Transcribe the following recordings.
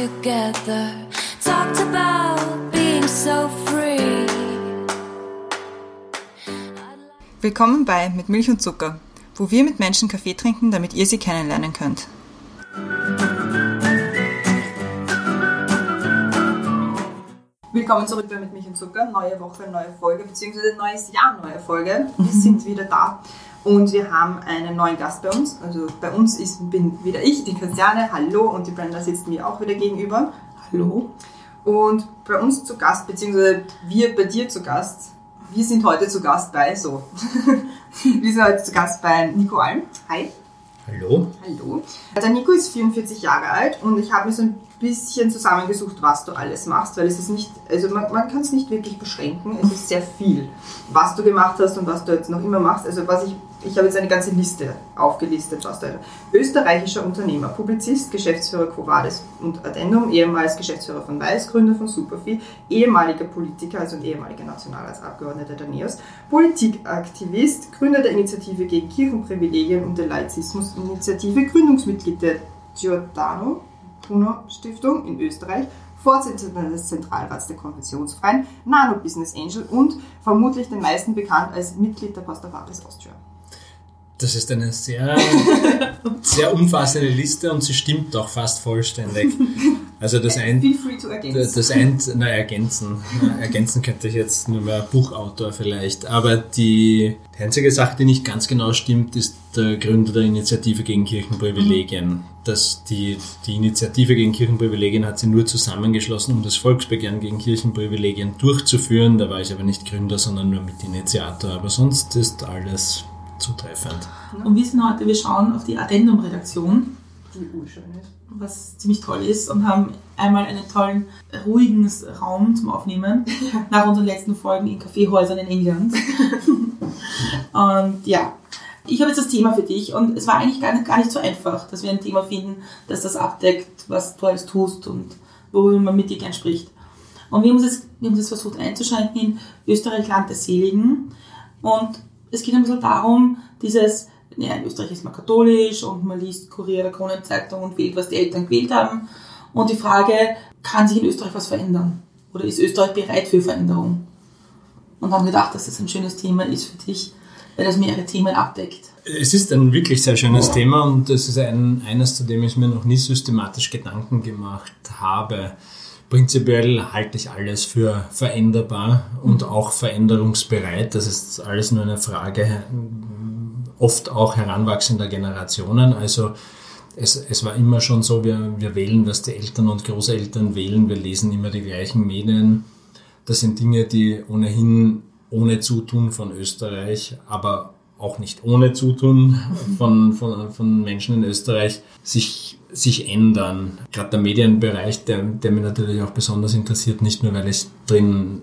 together. Talked about being so free. Willkommen bei Mit Milch und Zucker, wo wir mit Menschen Kaffee trinken, damit ihr sie kennenlernen könnt. Willkommen zurück bei Mit Milch und Zucker. Neue Woche, neue Folge, beziehungsweise neues Jahr, neue Folge. Wir sind wieder da und wir haben einen neuen Gast bei uns. Also bei uns ist, bin wieder ich, die Christiane, hallo, und die Brenda sitzt mir auch wieder gegenüber. Hallo. Und bei uns zu Gast, beziehungsweise wir bei dir zu Gast, wir sind heute zu Gast bei, so, wir sind heute zu Gast bei Nico Alm. Hi. Hallo. Hallo. Der Nico ist 44 Jahre alt und ich habe mir so ein bisschen zusammengesucht, was du alles machst, weil es ist nicht, also man, man kann es nicht wirklich beschränken, es ist sehr viel, was du gemacht hast und was du jetzt noch immer machst. Also was ich, ich habe jetzt eine ganze Liste aufgelistet, was du österreichischer Unternehmer, Publizist, Geschäftsführer Covades und Addendum, ehemals Geschäftsführer von Weiß, Gründer von Supervieh, ehemaliger Politiker, also ein ehemaliger Nationalratsabgeordneter der NEOS, Politikaktivist, Gründer der Initiative gegen Kirchenprivilegien und der Laizismus-Initiative, Gründungsmitglied der Giordano Bruno Stiftung in Österreich, Vorsitzender des Zentralrats der Konfessionsfreien, Nano Business Angel und vermutlich den meisten bekannt als Mitglied der Pastafaris Austria. Das ist eine sehr, sehr umfassende Liste und sie stimmt auch fast vollständig. Also das ein, Feel free to ergänzen. Das ein, na, ergänzen. Ergänzen könnte ich jetzt nur mehr Buchautor vielleicht. Aber die, die einzige Sache, die nicht ganz genau stimmt, ist der Gründer der Initiative gegen Kirchenprivilegien. Mhm. Dass die, die Initiative gegen Kirchenprivilegien hat sie nur zusammengeschlossen, um das Volksbegehren gegen Kirchenprivilegien durchzuführen. Da war ich aber nicht Gründer, sondern nur Mitinitiator. Aber sonst ist alles zutreffend. Und wir sind heute, wir schauen auf die Addendum-Redaktion, Die urschön ist. was ziemlich toll ist, und haben einmal einen tollen, ruhigen Raum zum Aufnehmen, nach unseren letzten Folgen in Kaffeehäusern in England. und ja, ich habe jetzt das Thema für dich und es war eigentlich gar nicht, gar nicht so einfach, dass wir ein Thema finden, das das abdeckt, was du alles tust und worüber man mit dir gern spricht. Und wir haben uns jetzt, wir haben uns jetzt versucht einzuschränken in Österreich, Land der Seligen. Und es geht ein bisschen darum, dieses, ja, in Österreich ist man katholisch und man liest Kurier der Kronenzeitung und wählt, was die Eltern gewählt haben. Und die Frage, kann sich in Österreich was verändern? Oder ist Österreich bereit für Veränderung? Und haben gedacht, dass das ein schönes Thema ist für dich, weil das mehrere Themen abdeckt. Es ist ein wirklich sehr schönes Thema und es ist ein, eines, zu dem ich mir noch nie systematisch Gedanken gemacht habe. Prinzipiell halte ich alles für veränderbar und auch veränderungsbereit. Das ist alles nur eine Frage oft auch heranwachsender Generationen. Also es, es war immer schon so, wir, wir wählen, was die Eltern und Großeltern wählen. Wir lesen immer die gleichen Medien. Das sind Dinge, die ohnehin ohne Zutun von Österreich, aber auch nicht ohne Zutun von, von, von Menschen in Österreich sich, sich ändern. Gerade der Medienbereich, der, der mich natürlich auch besonders interessiert, nicht nur weil ich drin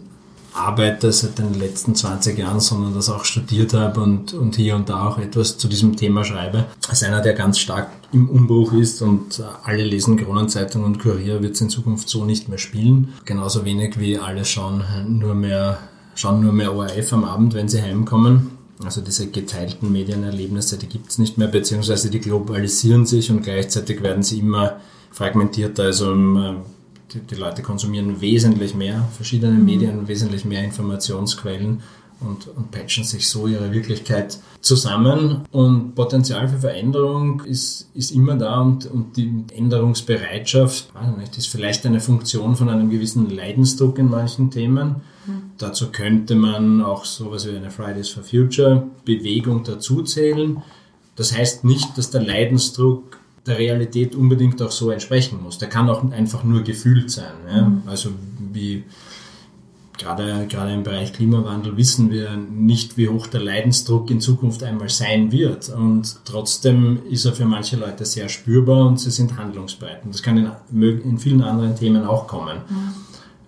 arbeite seit den letzten 20 Jahren, sondern das auch studiert habe und, und hier und da auch etwas zu diesem Thema schreibe. Als einer, der ganz stark im Umbruch ist und alle lesen Kronenzeitung und Kurier, wird es in Zukunft so nicht mehr spielen. Genauso wenig wie alle schauen nur mehr, schauen nur mehr ORF am Abend, wenn sie heimkommen. Also diese geteilten Medienerlebnisse, die gibt es nicht mehr, beziehungsweise die globalisieren sich und gleichzeitig werden sie immer fragmentierter. Also die, die Leute konsumieren wesentlich mehr verschiedene mhm. Medien, wesentlich mehr Informationsquellen und, und patchen sich so ihre Wirklichkeit zusammen. Und Potenzial für Veränderung ist, ist immer da und, und die Änderungsbereitschaft nicht, ist vielleicht eine Funktion von einem gewissen Leidensdruck in manchen Themen. Mhm. Dazu könnte man auch sowas wie eine Fridays for Future Bewegung dazuzählen. Das heißt nicht, dass der Leidensdruck der Realität unbedingt auch so entsprechen muss. Der kann auch einfach nur gefühlt sein. Ja? Mhm. Also wie gerade, gerade im Bereich Klimawandel wissen wir nicht, wie hoch der Leidensdruck in Zukunft einmal sein wird. Und trotzdem ist er für manche Leute sehr spürbar und sie sind handlungsbereit. Und das kann in, in vielen anderen Themen auch kommen. Mhm.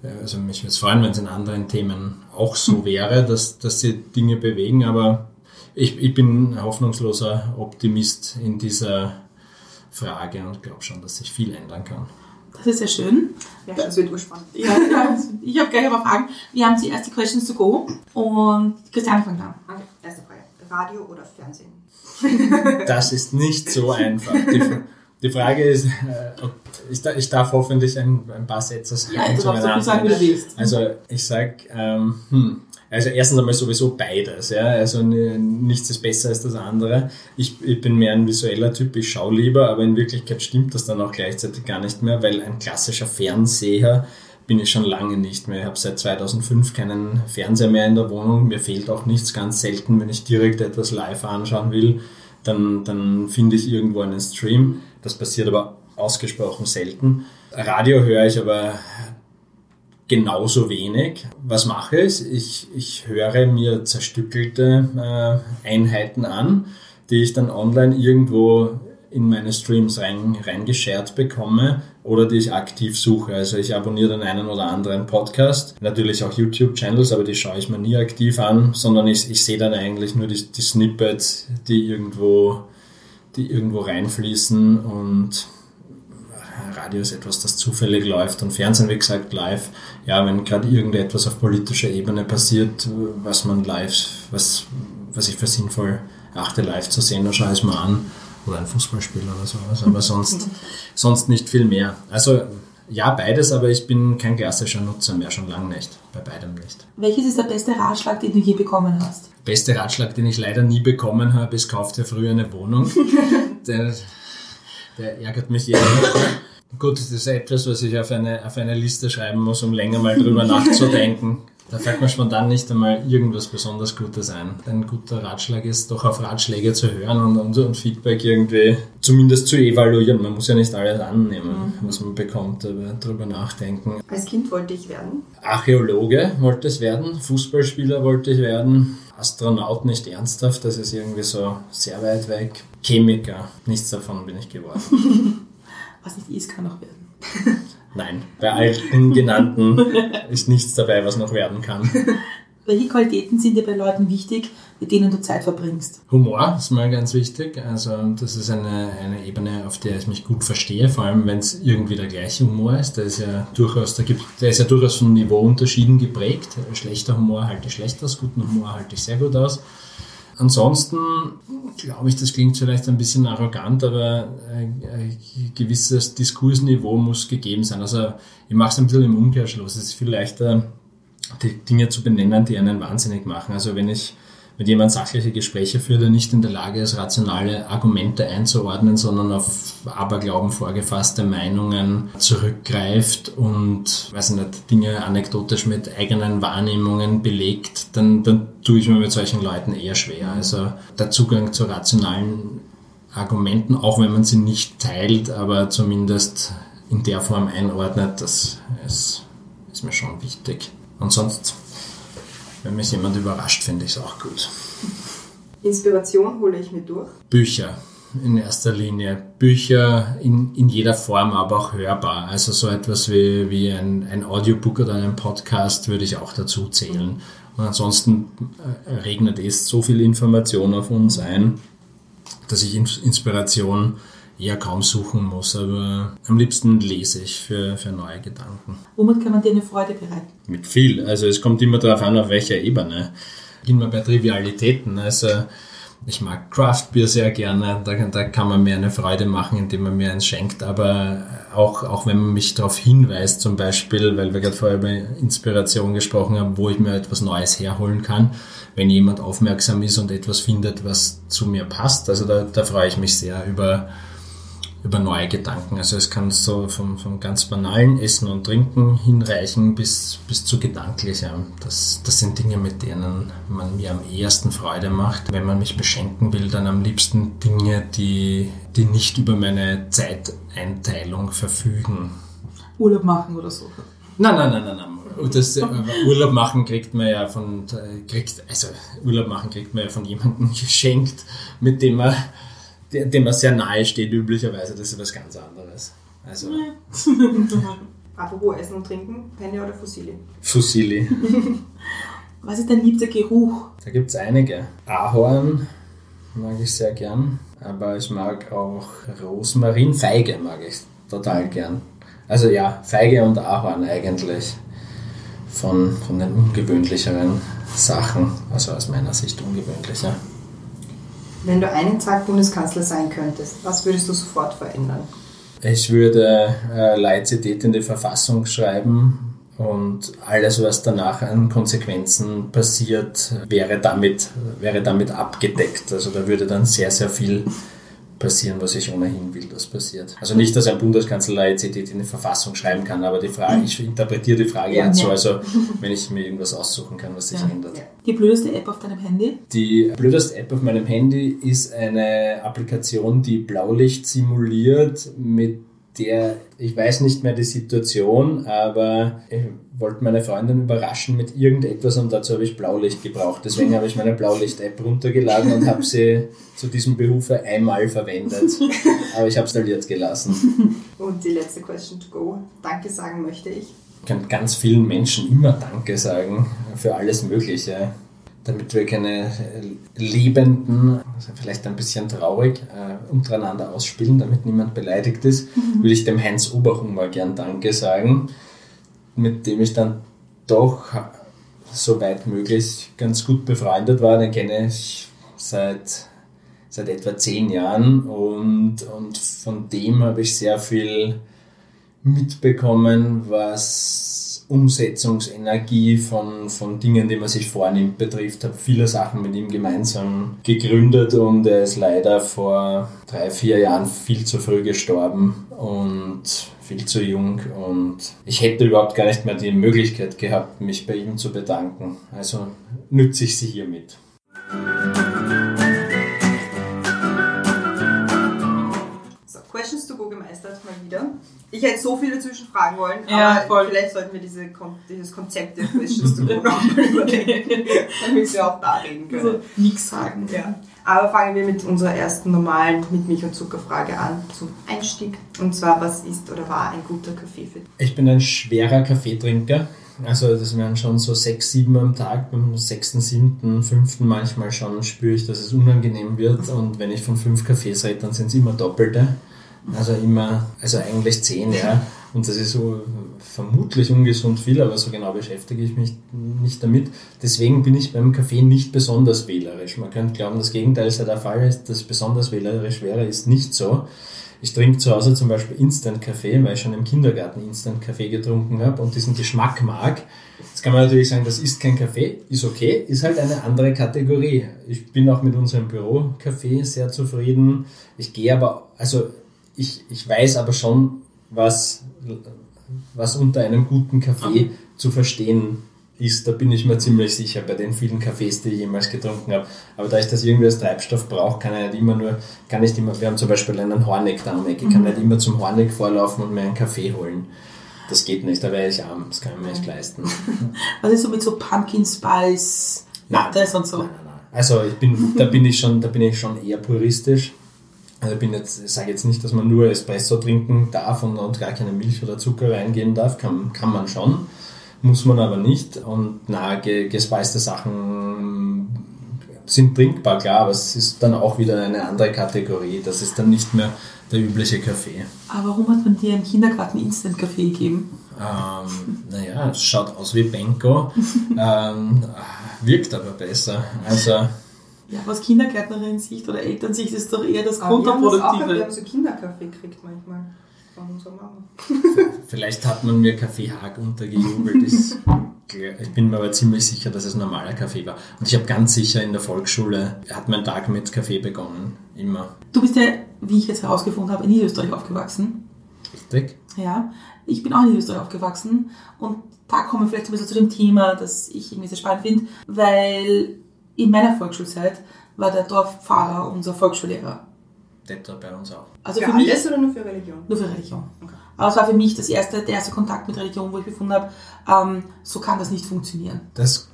Also mich würde es freuen, wenn es in anderen Themen auch so wäre, dass, dass sie Dinge bewegen, aber ich, ich bin ein hoffnungsloser Optimist in dieser Frage und glaube schon, dass sich viel ändern kann. Das ist sehr schön. Ja, das wird urspannend. Ja, ja, ich habe gleich aber Fragen. Wir haben die erste Questions to go und Christiane fängt an. Okay, erste Frage. Radio oder Fernsehen? Das ist nicht so einfach. Die, Frage ist, äh, ich, ich darf hoffentlich ein, ein paar Sätze sagen. Ja, du darfst so viel sagen, wie du willst. Also ich sag, ähm, hm, also erstens einmal sowieso beides, ja. Also nichts ist besser als das andere. Ich, ich bin mehr ein visueller Typ, ich schaue lieber, aber in Wirklichkeit stimmt das dann auch gleichzeitig gar nicht mehr, weil ein klassischer Fernseher bin ich schon lange nicht mehr. Ich habe seit 2005 keinen Fernseher mehr in der Wohnung. Mir fehlt auch nichts ganz selten, wenn ich direkt etwas live anschauen will, dann, dann finde ich irgendwo einen Stream. Das passiert aber ausgesprochen selten. Radio höre ich aber genauso wenig. Was mache ich? Ich, ich höre mir zerstückelte äh, Einheiten an, die ich dann online irgendwo in meine Streams rein, reingeschert bekomme oder die ich aktiv suche. Also ich abonniere den einen oder anderen Podcast, natürlich auch YouTube-Channels, aber die schaue ich mir nie aktiv an, sondern ich, ich sehe dann eigentlich nur die, die Snippets, die irgendwo, die irgendwo reinfließen und Radio ist etwas, das zufällig läuft und Fernsehen, wie gesagt, live. Ja, wenn gerade irgendetwas auf politischer Ebene passiert, was man live, was, was ich für sinnvoll achte, live zu sehen, dann schaue ich es mal an. Oder ein Fußballspiel oder sowas, aber sonst, sonst nicht viel mehr. Also ja, beides, aber ich bin kein klassischer Nutzer mehr, schon lange nicht. Bei beidem nicht. Welches ist der beste Ratschlag, den du je bekommen hast? Beste Ratschlag, den ich leider nie bekommen habe, ist, kauft dir früher eine Wohnung. der, der ärgert mich jede Woche. Gut, das ist etwas, was ich auf eine, auf eine Liste schreiben muss, um länger mal drüber nachzudenken. Da fällt mir spontan nicht einmal irgendwas besonders Gutes ein. Ein guter Ratschlag ist doch auf Ratschläge zu hören und, und, und Feedback irgendwie zumindest zu evaluieren. Man muss ja nicht alles annehmen, was man bekommt, aber drüber nachdenken. Als Kind wollte ich werden. Archäologe wollte es werden, Fußballspieler wollte ich werden, Astronaut nicht ernsthaft, das ist irgendwie so sehr weit weg. Chemiker, nichts davon bin ich geworden. Was nicht ist, kann auch werden. Nein, bei all den genannten ist nichts dabei, was noch werden kann. Welche Qualitäten sind dir bei Leuten wichtig, mit denen du Zeit verbringst? Humor ist mal ganz wichtig. Also das ist eine, eine Ebene, auf der ich mich gut verstehe, vor allem wenn es irgendwie der gleiche Humor ist. Der ist ja durchaus, da gibt, der ist ja durchaus von Niveauunterschieden geprägt. Schlechter Humor halte ich schlecht aus, guten Humor halte ich sehr gut aus. Ansonsten glaube ich, das klingt vielleicht ein bisschen arrogant, aber ein, ein gewisses Diskursniveau muss gegeben sein. Also ich mache es ein bisschen im Umkehrschluss. Es ist viel leichter, die Dinge zu benennen, die einen wahnsinnig machen. Also wenn ich mit jemand sachliche Gespräche führt, der nicht in der Lage ist, rationale Argumente einzuordnen, sondern auf Aberglauben vorgefasste Meinungen zurückgreift und, weiß nicht, Dinge anekdotisch mit eigenen Wahrnehmungen belegt, dann, dann tue ich mir mit solchen Leuten eher schwer. Also der Zugang zu rationalen Argumenten, auch wenn man sie nicht teilt, aber zumindest in der Form einordnet, das ist, ist mir schon wichtig. Und sonst wenn mich jemand überrascht, finde ich es auch gut. Inspiration hole ich mir durch. Bücher in erster Linie. Bücher in, in jeder Form, aber auch hörbar. Also so etwas wie, wie ein, ein Audiobook oder ein Podcast würde ich auch dazu zählen. Und ansonsten äh, regnet es so viel Information auf uns ein, dass ich In- Inspiration eher kaum suchen muss. Aber am liebsten lese ich für, für neue Gedanken. Womit kann man dir eine Freude bereiten? Mit viel. Also es kommt immer darauf an, auf welcher Ebene. Immer bei Trivialitäten. Also ich mag Craft Beer sehr gerne. Da, da kann man mir eine Freude machen, indem man mir eins schenkt. Aber auch, auch wenn man mich darauf hinweist, zum Beispiel, weil wir gerade vorher über Inspiration gesprochen haben, wo ich mir etwas Neues herholen kann, wenn jemand aufmerksam ist und etwas findet, was zu mir passt. Also da, da freue ich mich sehr über über neue Gedanken. Also es kann so vom, vom ganz banalen Essen und Trinken hinreichen bis, bis zu gedanklichem. Das, das sind Dinge, mit denen man mir am ehesten Freude macht. Wenn man mich beschenken will, dann am liebsten Dinge, die, die nicht über meine Zeiteinteilung verfügen. Urlaub machen oder so. Nein, nein, nein, nein, nein. Das, äh, Urlaub machen kriegt man ja von, äh, kriegt, also Urlaub machen kriegt man ja von jemandem geschenkt, mit dem man, dem man sehr nahe steht üblicherweise. Das ist was ganz anderes. Also Apropos Essen und Trinken, Penne oder Fossili? Fusilli. Was ist dein liebster Geruch? Da gibt es einige. Ahorn mag ich sehr gern, aber ich mag auch Rosmarin, Feige mag ich total gern. Also ja, Feige und Ahorn eigentlich von, von den ungewöhnlicheren Sachen, also aus meiner Sicht ungewöhnlicher. Wenn du einen Tag Bundeskanzler sein könntest, was würdest du sofort verändern? Ich würde äh, Laizität in die Verfassung schreiben und alles, was danach an Konsequenzen passiert, wäre damit, wäre damit abgedeckt. Also da würde dann sehr, sehr viel passieren, was ich ohnehin will, dass passiert. Also nicht, dass ein Bundeskanzler Laizität in die Verfassung schreiben kann, aber die Frage, ich interpretiere die Frage Ja. jetzt so, also wenn ich mir irgendwas aussuchen kann, was sich Ja. ändert. Ja. Die blödeste App auf deinem Handy? Die blödeste App auf meinem Handy ist eine Applikation, die Blaulicht simuliert, mit der, ich weiß nicht mehr die Situation, aber ich wollte meine Freundin überraschen mit irgendetwas und dazu habe ich Blaulicht gebraucht. Deswegen habe ich meine Blaulicht-App runtergeladen und habe sie zu diesem Behufe einmal verwendet. Aber ich habe es installiert gelassen. Und die letzte Question to go. Danke sagen möchte ich. Ich kann ganz vielen Menschen immer Danke sagen für alles Mögliche. Damit wir keine äh, Lebenden, also vielleicht ein bisschen traurig, äh, untereinander ausspielen, damit niemand beleidigt ist, würde ich dem Heinz Oberhummer gern Danke sagen, mit dem ich dann doch soweit möglich ganz gut befreundet war. Den kenne ich seit, seit etwa zehn Jahren und, und von dem habe ich sehr viel mitbekommen, was Umsetzungsenergie von, von Dingen, die man sich vornimmt, betrifft. Habe viele Sachen mit ihm gemeinsam gegründet und er ist leider vor drei, vier Jahren viel zu früh gestorben und viel zu jung und ich hätte überhaupt gar nicht mehr die Möglichkeit gehabt, mich bei ihm zu bedanken. Also nütze ich sie hiermit. So, Questions to go gemeistert mal wieder. Ich hätte so viele dazwischen fragen wollen, Ja, aber voll. vielleicht sollten wir diese, Kon- dieses Konzept der Questions to go nochmal überdenken, damit wir auch da reden können. Also nichts sagen. Ja. Aber fangen wir mit unserer ersten normalen mit Milch und Zuckerfrage an zum Einstieg. Und zwar, was ist oder war ein guter Kaffee für dich? Ich bin ein schwerer Kaffeetrinker. Also das wären schon so sechs, sieben am Tag. Beim sechsten, siebten, fünften manchmal schon spüre ich, dass es unangenehm wird. Und wenn ich von fünf Kaffees rede, dann sind es immer doppelte. Also immer, also eigentlich zehn, ja. Und das ist so vermutlich ungesund viel, aber so genau beschäftige ich mich nicht damit. Deswegen bin ich beim Kaffee nicht besonders wählerisch. Man könnte glauben, das Gegenteil sei der Fall, dass besonders wählerisch wäre, ist nicht so. Ich trinke zu Hause zum Beispiel Instant-Kaffee, weil ich schon im Kindergarten Instant-Kaffee getrunken habe und diesen Geschmack mag. Jetzt kann man natürlich sagen, das ist kein Kaffee, ist okay, ist halt eine andere Kategorie. Ich bin auch mit unserem Büro-Kaffee sehr zufrieden. Ich gehe aber, also ich, ich weiß aber schon, was, was unter einem guten Kaffee zu verstehen ist. Da bin ich mir ziemlich sicher bei den vielen Kaffees, die ich jemals getrunken habe. Aber da ich das irgendwie als Treibstoff brauche, kann ich nicht immer nur, kann nicht immer, wir haben zum Beispiel einen Horneck da am Eck, ich kann nicht immer zum Horneck vorlaufen und mir einen Kaffee holen. Das geht nicht, da wäre ich arm, das kann ich mir nicht leisten. Was ist so mit so Pumpkin Spice Lattes und so? Nein, nein, nein. Also ich bin, da bin ich schon, da bin ich schon eher puristisch. Also ich bin jetzt, sage jetzt nicht, dass man nur Espresso trinken darf und, und gar keine Milch oder Zucker reingeben darf. Kann, kann man schon, muss man aber nicht. Und na, ge, gespeiste Sachen sind trinkbar, klar, aber es ist dann auch wieder eine andere Kategorie. Das ist dann nicht mehr der übliche Kaffee. Aber warum hat man dir im Kindergarten Instant-Kaffee gegeben? Ähm, naja, es schaut aus wie Benko, ähm, wirkt aber besser. Also Ja, aus Kindergärtnerin-Sicht oder Elternsicht ist doch eher das Aber wir haben das auch, wir Kontraproduktive. haben so Kinderkaffee gekriegt manchmal von unserer Mama. Vielleicht hat man mir Kaffee Haag untergejubelt. Ich bin mir aber ziemlich sicher, dass es normaler Kaffee war. Und ich habe ganz sicher in der Volksschule, hat mein Tag mit Kaffee begonnen. Immer. Du bist ja, wie ich jetzt herausgefunden habe, in Niederösterreich aufgewachsen. Richtig? Ja, ich bin auch in Niederösterreich aufgewachsen und da kommen wir vielleicht ein bisschen zu dem Thema, das ich irgendwie sehr spannend finde, weil in meiner Volksschulzeit war der Dorfpfarrer unser Volksschullehrer. Das war bei uns auch. Also für für mich alles oder nur für Religion? nur für Religion. Aber es war für mich das erste, der erste Kontakt mit Religion, wo ich gefunden habe, ähm, so kann das nicht funktionieren. Das,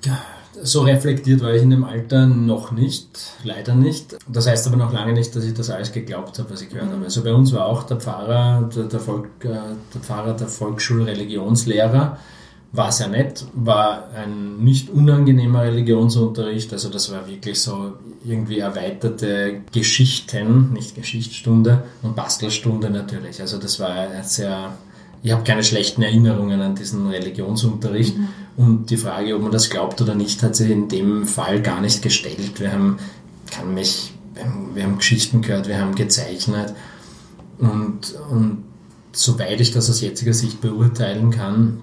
so reflektiert war ich in dem Alter noch nicht, leider nicht. Das heißt aber noch lange nicht, dass ich das alles geglaubt habe, was ich gehört habe. Also bei uns war auch der Pfarrer, der, der, Volk, äh, der Pfarrer der Volksschulreligionslehrer, war sehr nett, war ein nicht unangenehmer Religionsunterricht, also das war wirklich so irgendwie erweiterte Geschichten, nicht Geschichtsstunde und Bastelstunde natürlich. Also das war sehr ich habe keine schlechten Erinnerungen an diesen Religionsunterricht und die Frage, ob man das glaubt oder nicht, hat sich in dem Fall gar nicht gestellt. Wir haben, kann mich wir haben, wir haben Geschichten gehört, wir haben gezeichnet und, und soweit ich das aus jetziger Sicht beurteilen kann,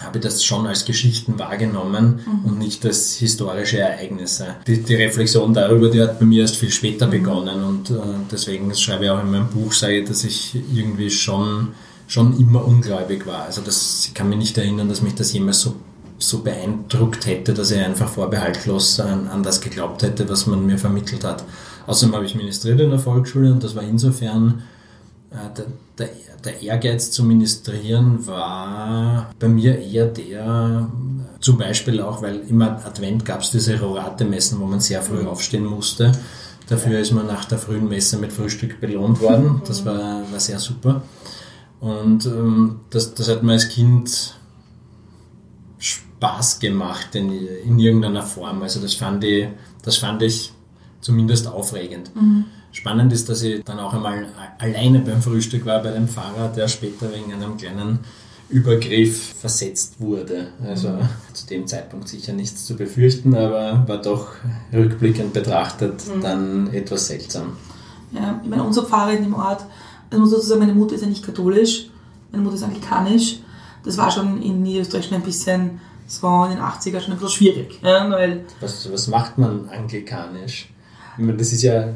habe ich das schon als Geschichten wahrgenommen mhm. und nicht als historische Ereignisse. Die, die, Reflexion darüber, die hat bei mir erst viel später mhm. begonnen und äh, deswegen schreibe ich auch in meinem Buch, sage ich, dass ich irgendwie schon, schon immer ungläubig war. Also das, ich kann mich nicht erinnern, dass mich das jemals so, so beeindruckt hätte, dass ich einfach vorbehaltlos an, an das geglaubt hätte, was man mir vermittelt hat. Außerdem habe ich ministriert in der Volksschule und das war insofern der, der, der, Ehrgeiz zu ministrieren war bei mir eher der, zum Beispiel auch, weil immer Advent gab es diese Rorate-Messen, wo man sehr früh mhm. aufstehen musste. Dafür ist man nach der frühen Messe mit Frühstück belohnt worden. Das war, war sehr super. Und ähm, das, das hat mir als Kind Spaß gemacht in, in irgendeiner Form. Also das fand ich, das fand ich zumindest aufregend. Mhm. Spannend ist, dass ich dann auch einmal alleine beim Frühstück war bei dem Fahrer, der später wegen einem kleinen Übergriff versetzt wurde. Also mhm. zu dem Zeitpunkt sicher nichts zu befürchten, aber war doch rückblickend betrachtet mhm. dann etwas seltsam. Ja, ich meine, unser Pfarrer in dem Ort, also muss dazu sagen, meine Mutter ist ja nicht katholisch, meine Mutter ist anglikanisch. Das war schon in Niederösterreich schon ein bisschen, es war in den 80er schon ein bisschen schwierig. Ja, weil was, was macht man anglikanisch? Das ist ja.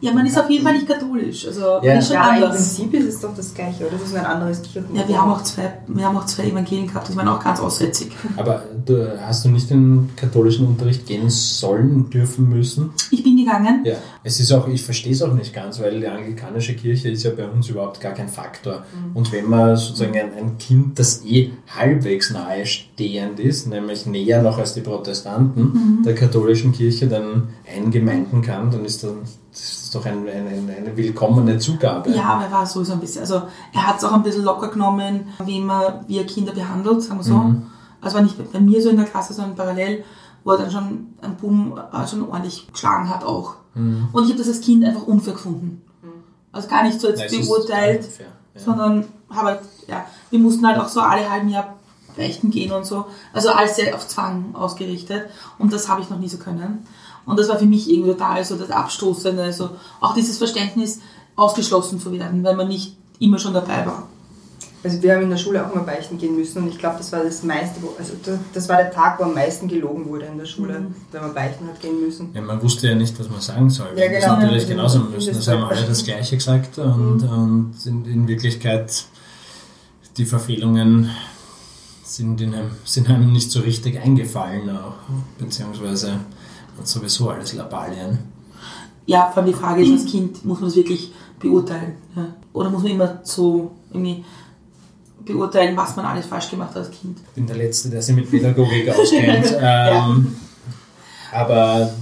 ja, man ist auf jeden Fall nicht katholisch. Also ja, ist schon ja anders. im Prinzip ist es doch das Gleiche, oder? Das ist ein anderes Kirchen. Ja, wir haben auch zwei, wir haben auch zwei Evangelien gehabt, die waren auch ganz aussätzig. Aber du, hast du nicht den katholischen Unterricht gehen sollen, dürfen müssen? Ich bin gegangen. Ja, es ist auch, ich verstehe es auch nicht ganz, weil die anglikanische Kirche ist ja bei uns überhaupt gar kein Faktor. Mhm. Und wenn man sozusagen ein, ein Kind, das eh halbwegs nahestehend ist, nämlich näher noch als die Protestanten mhm. der katholischen Kirche, dann eingemeinden machen kann, dann ist, dann, das ist doch ein, eine, eine willkommene Zugabe. Ja, aber er war sowieso ein bisschen, also er hat es auch ein bisschen locker genommen, wie, man, wie er Kinder behandelt, sagen wir so. Mhm. Also war nicht bei mir so in der Klasse, sondern parallel, wo er dann schon ein Boom äh, schon ordentlich geschlagen hat auch. Mhm. Und ich habe das als Kind einfach unfair gefunden. Mhm. Also gar nicht so jetzt Nein, beurteilt, ja. sondern habe halt, ja, wir mussten halt auch so alle halben Jahr beichten gehen und so. Also alles sehr auf Zwang ausgerichtet. Und das habe ich noch nie so können. Und das war für mich irgendwie total so das Abstoßende, also auch dieses Verständnis, ausgeschlossen zu werden, weil man nicht immer schon dabei war. Also wir haben in der Schule auch mal beichten gehen müssen und ich glaube, das war das meiste, also das war der Tag, wo am meisten gelogen wurde in der Schule, mhm. wenn man beichten hat gehen müssen. Ja, man wusste ja nicht, was man sagen soll. Ja, genau. Das natürlich ja, genauso müssen. Das haben alle das Gleiche gesagt und, mhm. und in, in, Wirklichkeit die Verfehlungen sind, in einem, sind einem nicht so richtig eingefallen auch, beziehungsweise und sowieso alles Labalien. Ja, vor allem die Frage ist, als Kind muss man das wirklich beurteilen. Ja? Oder muss man immer so irgendwie beurteilen, was man alles falsch gemacht hat als Kind? Ich bin der Letzte, der sich mit Pädagogik auskennt. ähm, ja. Aber,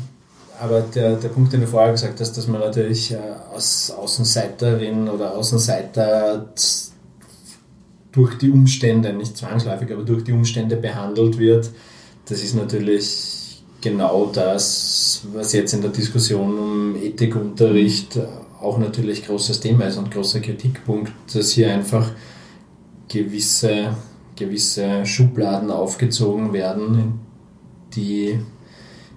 aber der, der Punkt, den du vorher gesagt hast, dass man natürlich äh, als Außenseiterin oder Außenseiter durch die Umstände, nicht zwangsläufig, aber durch die Umstände behandelt wird, das ist natürlich genau das, was jetzt in der Diskussion um Ethikunterricht auch natürlich großes Thema ist und großer Kritikpunkt, dass hier einfach gewisse, gewisse Schubladen aufgezogen werden, in die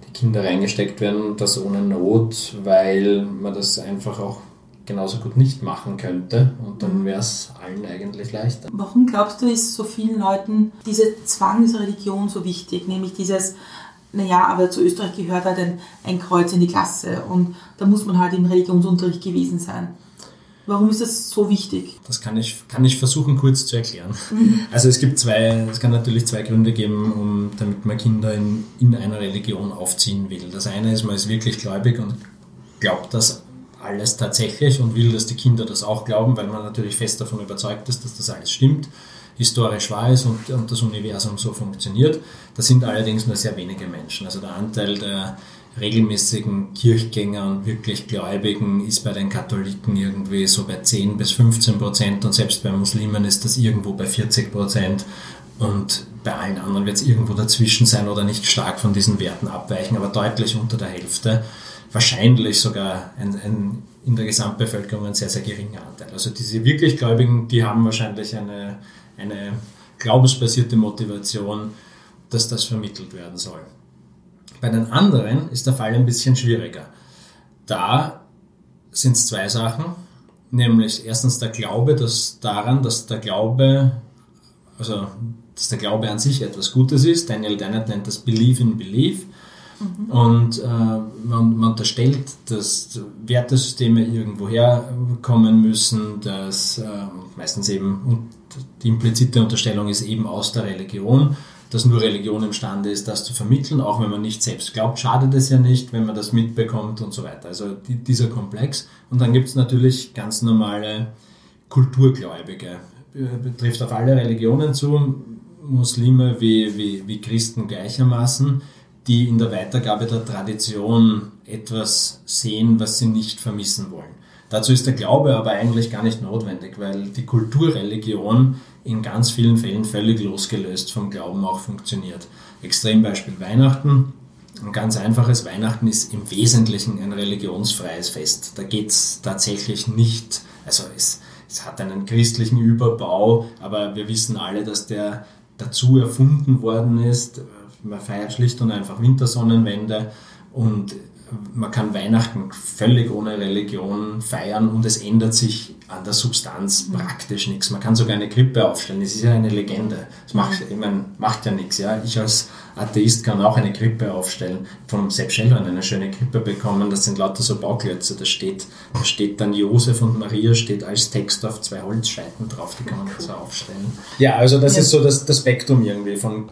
die Kinder reingesteckt werden und das ohne Not, weil man das einfach auch genauso gut nicht machen könnte und dann mhm. wäre es allen eigentlich leichter. Warum glaubst du, ist so vielen Leuten diese Zwangsreligion so wichtig, nämlich dieses naja, aber zu Österreich gehört halt ein, ein Kreuz in die Klasse und da muss man halt im Religionsunterricht gewesen sein. Warum ist das so wichtig? Das kann ich, kann ich versuchen kurz zu erklären. Mhm. Also es gibt zwei, es kann natürlich zwei Gründe geben, um, damit man Kinder in, in einer Religion aufziehen will. Das eine ist, man ist wirklich gläubig und glaubt das alles tatsächlich und will, dass die Kinder das auch glauben, weil man natürlich fest davon überzeugt ist, dass das alles stimmt historisch wahr ist und, und das Universum so funktioniert. Das sind allerdings nur sehr wenige Menschen. Also der Anteil der regelmäßigen Kirchgänger und wirklich Gläubigen ist bei den Katholiken irgendwie so bei 10 bis 15 Prozent und selbst bei Muslimen ist das irgendwo bei 40 Prozent und bei allen anderen wird es irgendwo dazwischen sein oder nicht stark von diesen Werten abweichen, aber deutlich unter der Hälfte. Wahrscheinlich sogar ein, ein, in der Gesamtbevölkerung ein sehr, sehr geringer Anteil. Also diese wirklich Gläubigen, die haben wahrscheinlich eine eine glaubensbasierte Motivation, dass das vermittelt werden soll. Bei den anderen ist der Fall ein bisschen schwieriger. da sind es zwei Sachen, nämlich erstens der Glaube, dass daran, dass der Glaube, also dass der Glaube an sich etwas Gutes ist. Daniel Dennett nennt das Believe in Belief. Und äh, man, man unterstellt, dass Wertesysteme irgendwo herkommen müssen, dass äh, meistens eben die implizite Unterstellung ist eben aus der Religion, dass nur Religion imstande ist, das zu vermitteln, auch wenn man nicht selbst glaubt, schadet es ja nicht, wenn man das mitbekommt und so weiter. Also die, dieser Komplex. Und dann gibt es natürlich ganz normale Kulturgläubige. Betrifft auf alle Religionen zu, Muslime wie, wie, wie Christen gleichermaßen die in der Weitergabe der Tradition etwas sehen, was sie nicht vermissen wollen. Dazu ist der Glaube aber eigentlich gar nicht notwendig, weil die Kulturreligion in ganz vielen Fällen völlig losgelöst vom Glauben auch funktioniert. Extrembeispiel Weihnachten. Ein ganz einfaches Weihnachten ist im Wesentlichen ein religionsfreies Fest. Da geht es tatsächlich nicht, also es, es hat einen christlichen Überbau, aber wir wissen alle, dass der dazu erfunden worden ist man feiert schlicht und einfach Wintersonnenwende und man kann Weihnachten völlig ohne Religion feiern und es ändert sich an der Substanz mhm. praktisch nichts. Man kann sogar eine Krippe aufstellen. Das ist ja eine Legende. Das macht, ich meine, macht ja nichts. Ja? Ich als Atheist kann auch eine Krippe aufstellen. Vom Sepp Schellern eine schöne Krippe bekommen. Das sind lauter so Bauklötze. Da steht, da steht dann Josef und Maria steht als Text auf zwei Holzscheiten drauf. Die kann man so aufstellen. Ja, also das ja. ist so das, das Spektrum irgendwie von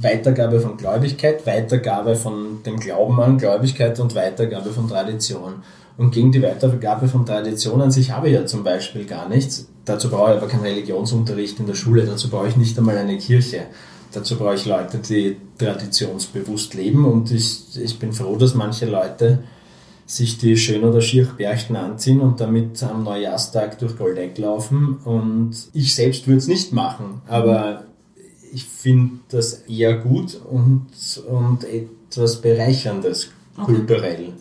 Weitergabe von Gläubigkeit, Weitergabe von dem Glauben an Gläubigkeit und Weitergabe von Tradition. Und gegen die Weitergabe von Tradition an sich habe ich ja zum Beispiel gar nichts. Dazu brauche ich aber keinen Religionsunterricht in der Schule, dazu brauche ich nicht einmal eine Kirche. Dazu brauche ich Leute, die traditionsbewusst leben und ich, ich bin froh, dass manche Leute sich die Schön- oder Schirchberchten anziehen und damit am Neujahrstag durch Goldeck laufen. Und ich selbst würde es nicht machen, aber ich finde das eher gut und, und etwas Bereicherndes kulturell. Okay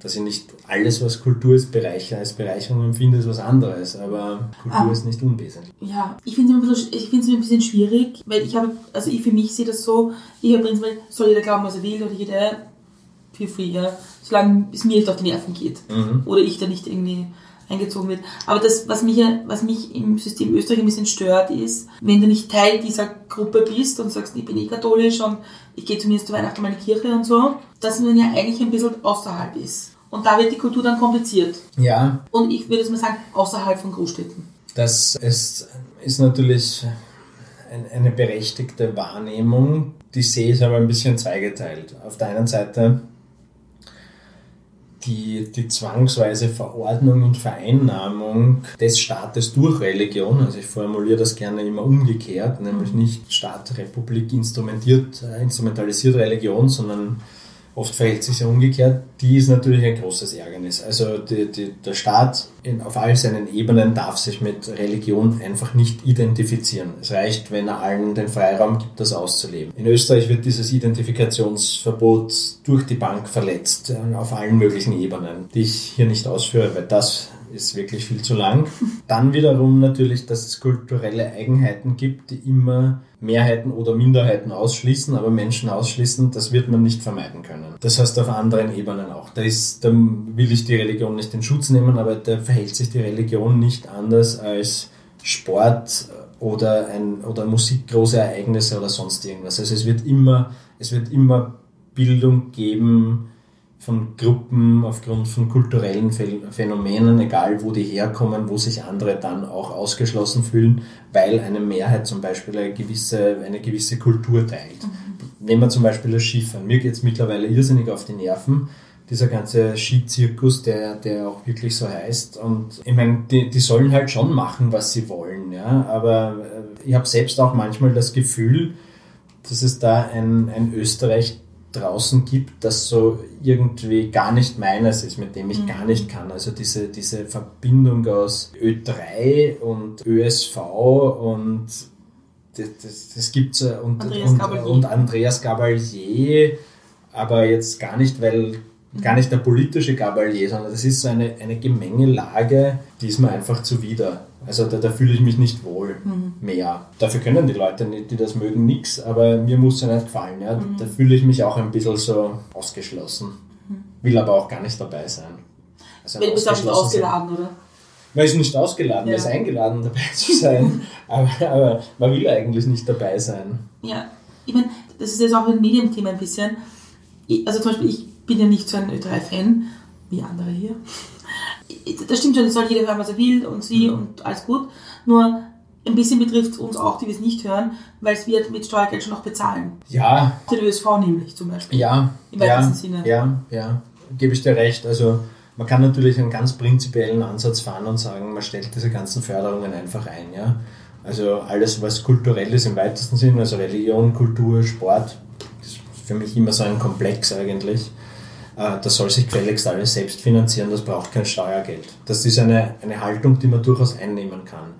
dass ich nicht alles, was Kultur ist, bereicher, als Bereicherung empfinde, ist was anderes. Aber Kultur ah, ist nicht unwesentlich. Ja, ich finde es immer, ein bisschen schwierig, weil ich habe, also ich für mich sehe das so, ich habe prinzipiell, soll jeder glauben, was er will, oder jeder für free, ja, solange es mir nicht auf die Nerven geht. Mhm. Oder ich da nicht irgendwie eingezogen wird. Aber das, was mich, was mich im System Österreich ein bisschen stört, ist, wenn du nicht Teil dieser Gruppe bist und sagst, ich bin eh katholisch und ich gehe zumindest zu Weihnachten mal in die Kirche und so, dass man ja eigentlich ein bisschen außerhalb ist. Und da wird die Kultur dann kompliziert. Ja. Und ich würde es mal sagen, außerhalb von Großstädten. Das ist, ist natürlich eine berechtigte Wahrnehmung. Die sehe ich aber ein bisschen zweigeteilt. Auf der einen Seite die, die zwangsweise Verordnung und Vereinnahmung des Staates durch Religion, also ich formuliere das gerne immer umgekehrt, nämlich nicht Staat, Republik instrumentiert, äh, instrumentalisiert Religion, sondern Oft verhält sich ja umgekehrt. Die ist natürlich ein großes Ärgernis. Also die, die, der Staat in, auf all seinen Ebenen darf sich mit Religion einfach nicht identifizieren. Es reicht, wenn er allen den Freiraum gibt, das auszuleben. In Österreich wird dieses Identifikationsverbot durch die Bank verletzt, auf allen möglichen Ebenen, die ich hier nicht ausführe, weil das ist wirklich viel zu lang. Dann wiederum natürlich, dass es kulturelle Eigenheiten gibt, die immer Mehrheiten oder Minderheiten ausschließen, aber Menschen ausschließen, das wird man nicht vermeiden können. Das heißt auf anderen Ebenen auch. Da, ist, da will ich die Religion nicht in Schutz nehmen, aber da verhält sich die Religion nicht anders als Sport oder, ein, oder Musik, große Ereignisse oder sonst irgendwas. Also es wird immer, es wird immer Bildung geben, von Gruppen aufgrund von kulturellen Phänomenen, egal wo die herkommen, wo sich andere dann auch ausgeschlossen fühlen, weil eine Mehrheit zum Beispiel eine gewisse, eine gewisse Kultur teilt. Mhm. Nehmen wir zum Beispiel das Skifahren. Mir geht es mittlerweile irrsinnig auf die Nerven, dieser ganze Skizirkus, der, der auch wirklich so heißt. Und ich meine, die, die sollen halt schon machen, was sie wollen. Ja? Aber äh, ich habe selbst auch manchmal das Gefühl, dass es da ein, ein Österreich draußen gibt, das so irgendwie gar nicht meines ist, mit dem ich mhm. gar nicht kann. Also diese, diese Verbindung aus Ö3 und ÖSV und das, das, das gibt's und Andreas, und, und Andreas Gabalier, aber jetzt gar nicht, weil gar nicht der politische Gabalier, sondern das ist so eine, eine Gemengelage, die ist mir einfach zuwider. Also da, da fühle ich mich nicht wohl mhm. mehr. Dafür können die Leute, nicht, die das mögen, nichts, aber mir muss es ja nicht gefallen. Ja? Mhm. Da fühle ich mich auch ein bisschen so ausgeschlossen. will aber auch gar nicht dabei sein. Also Weil du bist auch nicht ausgeladen, oder? Man ist nicht ausgeladen, man Ja. ist eingeladen dabei zu sein, aber, aber man will eigentlich nicht dabei sein. Ja, ich meine, das ist jetzt auch ein Medienthema ein bisschen. Also zum Beispiel, ich bin ja nicht so ein Ö3-Fan, wie andere hier. Das stimmt schon, es soll jeder hören, was er will und sie und alles gut. Nur ein bisschen betrifft es uns auch, die wir es nicht hören, weil es wir mit Steuergeld schon auch bezahlen. Ja, Den ÖSV nämlich zum Beispiel. Ja, Im ja, weitesten Sinne. ja, ja, gebe ich dir recht. Also man kann natürlich einen ganz prinzipiellen Ansatz fahren und sagen, man stellt diese ganzen Förderungen einfach ein. Ja? Also alles, was kulturell ist im weitesten Sinne, also Religion, Kultur, Sport, das ist für mich immer so ein Komplex eigentlich. Äh, Das soll sich gefälligst alles selbst finanzieren, das braucht kein Steuergeld. Das ist eine, eine Haltung, die man durchaus einnehmen kann.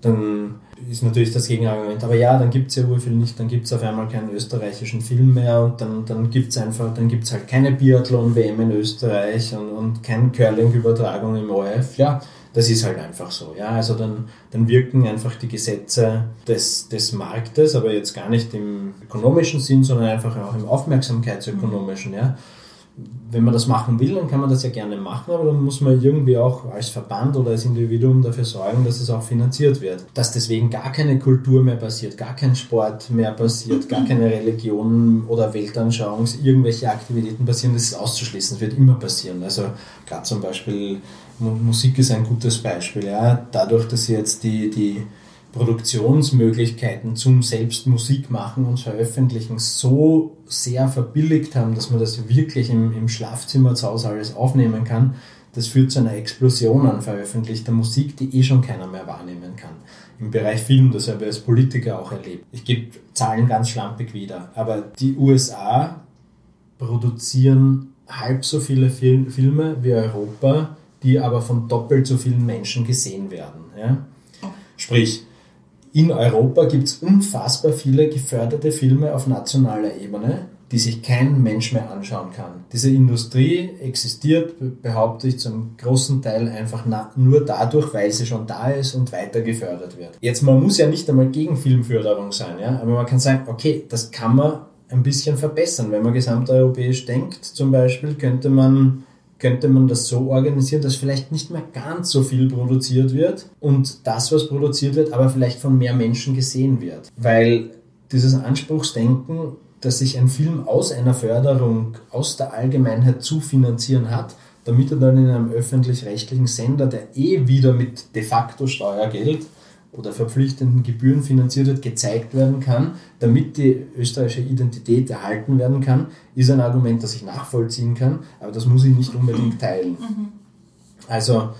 Dann ist natürlich das Gegenargument, aber ja, dann gibt es ja urviel nicht, dann gibt es auf einmal keinen österreichischen Film mehr und dann, dann gibt es einfach, dann gibt halt keine Biathlon-WM in Österreich und, und keine Curling-Übertragung im ORF. Ja, das ist halt einfach so. Ja, also dann, dann wirken einfach die Gesetze des, des Marktes, aber jetzt gar nicht im ökonomischen Sinn, sondern einfach auch im aufmerksamkeitsökonomischen. Ja wenn man das machen will, dann kann man das ja gerne machen, aber dann muss man irgendwie auch als Verband oder als Individuum dafür sorgen, dass es auch finanziert wird. Dass deswegen gar keine Kultur mehr passiert, gar kein Sport mehr passiert, gar keine Religion oder Weltanschauung, irgendwelche Aktivitäten passieren, das ist auszuschließen, das wird immer passieren. Also gerade zum Beispiel Mu- Musik ist ein gutes Beispiel. Ja? Dadurch, dass jetzt die, die Produktionsmöglichkeiten zum selbst Musik machen und veröffentlichen so sehr verbilligt haben, dass man das wirklich im, im Schlafzimmer zu Hause alles aufnehmen kann, das führt zu einer Explosion an veröffentlichter Musik, die eh schon keiner mehr wahrnehmen kann. Im Bereich Film, das habe ich als Politiker auch erlebt. Ich gebe Zahlen ganz schlampig wieder, aber die USA produzieren halb so viele Fil Filme wie Europa, die aber von doppelt so vielen Menschen gesehen werden. Ja? Sprich, in Europa gibt es unfassbar viele geförderte Filme auf nationaler Ebene, die sich kein Mensch mehr anschauen kann. Diese Industrie existiert, be- behaupte ich, zum großen Teil einfach nur dadurch, weil sie schon da ist und weiter gefördert wird. Jetzt, man muss ja nicht einmal gegen Filmförderung sein, ja? aber man kann sagen, okay, das kann man ein bisschen verbessern. Wenn man gesamteuropäisch denkt, zum Beispiel, könnte man könnte man das so organisieren, dass vielleicht nicht mehr ganz so viel produziert wird und das, was produziert wird, aber vielleicht von mehr Menschen gesehen wird. Weil dieses Anspruchsdenken, dass sich ein Film aus einer Förderung aus der Allgemeinheit zu finanzieren hat, damit er dann in einem öffentlich-rechtlichen Sender, der eh wieder mit de facto Steuergeld oder verpflichtenden Gebühren finanziert wird, gezeigt werden kann, damit die österreichische Identität erhalten werden kann, ist ein Argument, das ich nachvollziehen kann, aber das muss ich nicht unbedingt teilen. Also,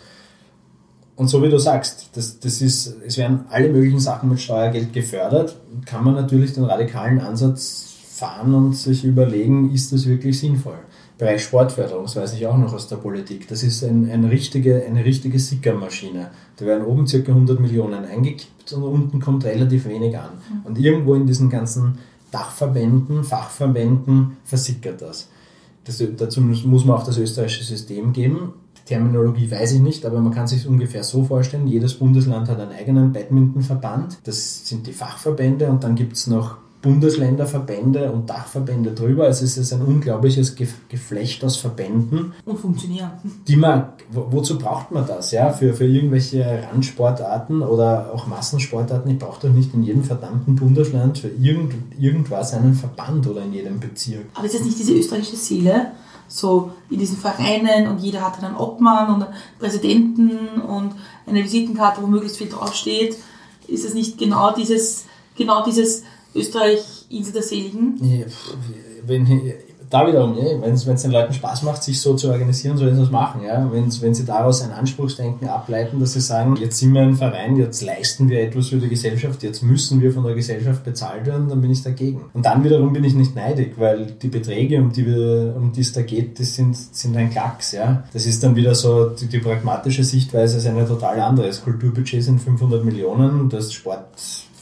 und so wie du sagst, das, das ist, es werden alle möglichen Sachen mit Steuergeld gefördert, kann man natürlich den radikalen Ansatz fahren und sich überlegen, ist das wirklich sinnvoll. Bereich Sportförderung, das weiß ich auch noch aus der Politik, das ist ein, ein richtige, eine richtige Sickermaschine. Da werden oben ca. 100 Millionen eingekippt und unten kommt relativ wenig an. Und irgendwo in diesen ganzen Dachverbänden, Fachverbänden versickert das. das dazu muss muss man auch das österreichische System geben. Die Terminologie weiß ich nicht, aber man kann sich ungefähr so vorstellen, jedes Bundesland hat einen eigenen Badmintonverband. Das sind die Fachverbände und dann gibt es noch Bundesländerverbände und Dachverbände drüber. Also es ist ein unglaubliches Ge- Geflecht aus Verbänden, Und funktionieren. die man, wo, wozu braucht man das? Ja? Für, für irgendwelche Randsportarten oder auch Massensportarten. Ich brauche doch nicht in jedem verdammten Bundesland für irgend, irgendwas einen Verband oder in jedem Bezirk. Aber ist jetzt nicht diese österreichische Seele, so in diesen Vereinen und jeder hat dann einen Obmann und einen Präsidenten und eine Visitenkarte, wo möglichst viel draufsteht? Ist es nicht genau dieses, genau dieses Österreich, Insel der Seligen? Wenn, da wiederum, ja, wenn es den Leuten Spaß macht, sich so zu organisieren, sollen sie das machen. Ja? Wenn sie daraus ein Anspruchsdenken ableiten, dass sie sagen, jetzt sind wir ein Verein, jetzt leisten wir etwas für die Gesellschaft, jetzt müssen wir von der Gesellschaft bezahlt werden, dann bin ich dagegen. Und dann wiederum bin ich nicht neidig, weil die Beträge, um die, wir, um die es da geht, das sind, sind ein Klacks. Ja? Das ist dann wieder so, die, die pragmatische Sichtweise ist eine total andere. Das Kulturbudget sind 500 Millionen, das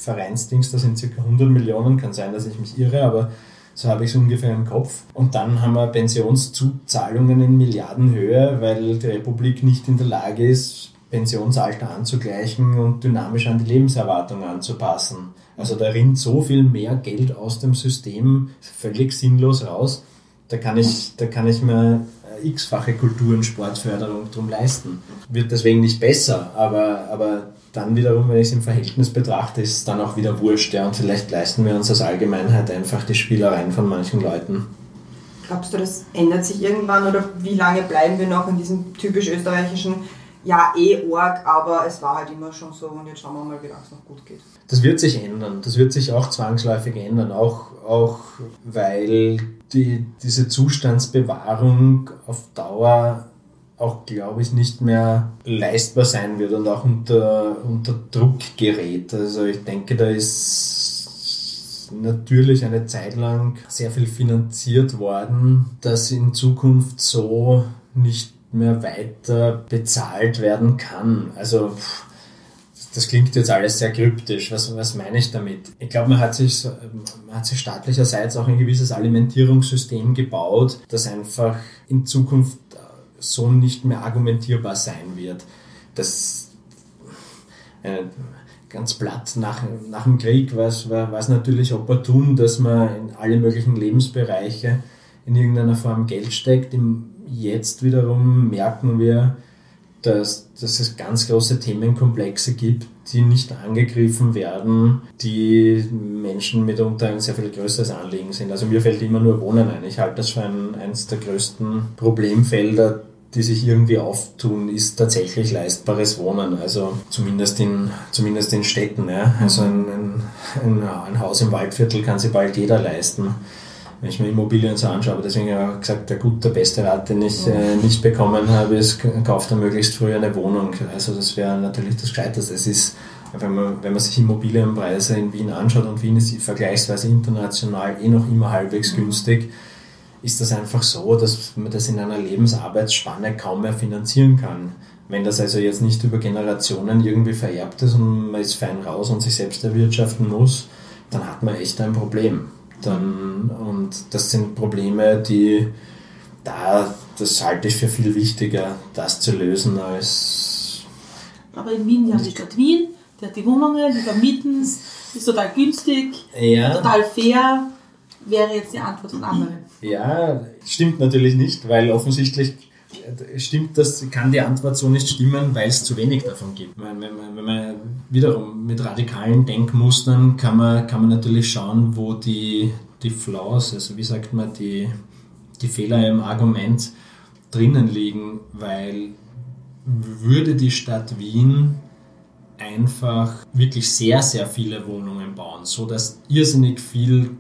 Sportvereinsdings, da sind ca. 100 Millionen, kann sein, dass ich mich irre, aber so habe ich es ungefähr im Kopf. Und dann haben wir Pensionszuzahlungen in Milliardenhöhe, weil die Republik nicht in der Lage ist, Pensionsalter anzugleichen und dynamisch an die Lebenserwartung anzupassen. Also da rinnt so viel mehr Geld aus dem System völlig sinnlos raus, Da kann ich, da kann ich mir äh, x-fache Kultur- und Sportförderung drum leisten. Wird deswegen nicht besser, aber, aber dann wiederum, wenn ich es im Verhältnis betrachte, ist es dann auch wieder wurscht. Ja, und vielleicht leisten wir uns als Allgemeinheit einfach die Spielereien von manchen Leuten. Glaubst du, das ändert sich irgendwann oder wie lange bleiben wir noch in diesem typisch österreichischen, ja, eh Org, aber es war halt immer schon so und jetzt schauen wir mal, wie lange es noch gut geht? Das wird sich ändern. Das wird sich auch zwangsläufig ändern, auch, auch weil die, diese Zustandsbewahrung auf Dauer auch, glaube ich, nicht mehr leistbar sein wird und auch unter, unter Druck gerät. Also ich denke, da ist natürlich eine Zeit lang sehr viel finanziert worden, dass in Zukunft so nicht mehr weiter bezahlt werden kann. Also das klingt jetzt alles sehr kryptisch. Was, was meine ich damit? Ich glaube, man man hat sich staatlicherseits auch ein gewisses Alimentierungssystem gebaut, das einfach in Zukunft so nicht mehr argumentierbar sein wird. Das äh, ganz platt nach, nach dem Krieg war es, natürlich opportun, dass man in alle möglichen Lebensbereiche in irgendeiner Form Geld steckt. Im, jetzt wiederum merken wir, dass, dass es ganz große Themenkomplexe gibt, die nicht angegriffen werden, die Menschen mitunter ein sehr viel größeres Anliegen sind. Also mir fällt immer nur Wohnen ein. Ich halte das für ein, eines der größten Problemfelder, die sich irgendwie auftun, ist tatsächlich leistbares Wohnen. Also zumindest in, zumindest in Städten. Ja. Also ein, ein, ein Haus im Waldviertel kann sich bald jeder leisten wenn ich mir Immobilien so anschaue. Aber deswegen habe ich gesagt, der gut, der beste Rat, den ich äh, nicht bekommen habe, ist, kauft er möglichst früh eine Wohnung. Also das wäre natürlich das Gescheiteste. Es ist, wenn man, wenn man sich Immobilienpreise in Wien anschaut und Wien ist vergleichsweise international eh noch immer halbwegs günstig, ist das einfach so, dass man das in einer Lebensarbeitsspanne kaum mehr finanzieren kann. Wenn das also jetzt nicht über Generationen irgendwie vererbt ist und man ist fein raus und sich selbst erwirtschaften muss, dann hat man echt ein Problem. Dann, und das sind Probleme, die da, das halte ich für viel wichtiger, das zu lösen, als. Aber in Wien, die haben die Stadt Wien, die hat die Wohnungen, die vermieten es, ist total günstig, Ja. total fair, wäre jetzt die Antwort von anderen. Ja, stimmt natürlich nicht, weil offensichtlich äh, stimmt das, kann die Antwort so nicht stimmen, weil es zu wenig davon gibt. Wenn man, wenn man wiederum mit radikalen Denkmustern kann man, kann man natürlich schauen, wo die, die Flaws, also wie sagt man, die, die Fehler im Argument drinnen liegen, weil würde die Stadt Wien einfach wirklich sehr, sehr viele Wohnungen bauen, so dass irrsinnig viel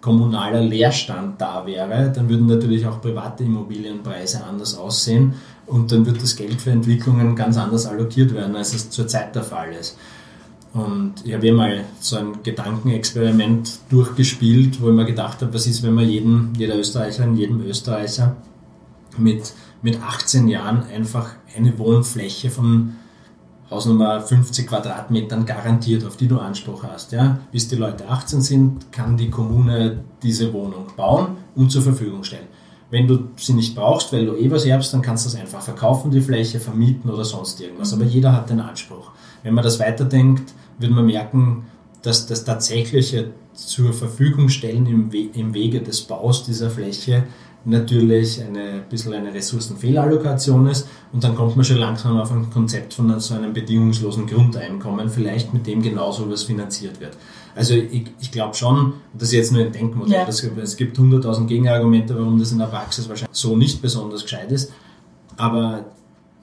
kommunaler Leerstand da wäre, dann würden natürlich auch private Immobilienpreise anders aussehen und dann wird das Geld für Entwicklungen ganz anders allokiert werden, als es zurzeit der Fall ist. Und ich habe eh mal so ein Gedankenexperiment durchgespielt, wo ich mir gedacht habe, was ist, wenn man jeden, jeder Österreicherin, jedem Österreicher mit, mit 18 Jahren einfach eine Wohnfläche von Hausnummer 50 Quadratmetern garantiert, auf die du Anspruch hast. Ja? Bis die Leute 18 sind, kann die Kommune diese Wohnung bauen und zur Verfügung stellen. Wenn du sie nicht brauchst, weil du eh was erbst, dann kannst du es einfach verkaufen, die Fläche, vermieten oder sonst irgendwas. Aber jeder hat den Anspruch. Wenn man das weiterdenkt, wird man merken, dass das tatsächliche zur Verfügung stellen im Wege des Baus dieser Fläche natürlich eine bisschen eine Ressourcenfehlallokation ist und dann kommt man schon langsam auf ein Konzept von so einem bedingungslosen Grundeinkommen, vielleicht mit dem genauso was finanziert wird. Also ich, ich glaube schon, das ist jetzt nur ein Denkmodell, Ja. das, es gibt hunderttausend Gegenargumente, warum das in der Praxis wahrscheinlich so nicht besonders gescheit ist, aber,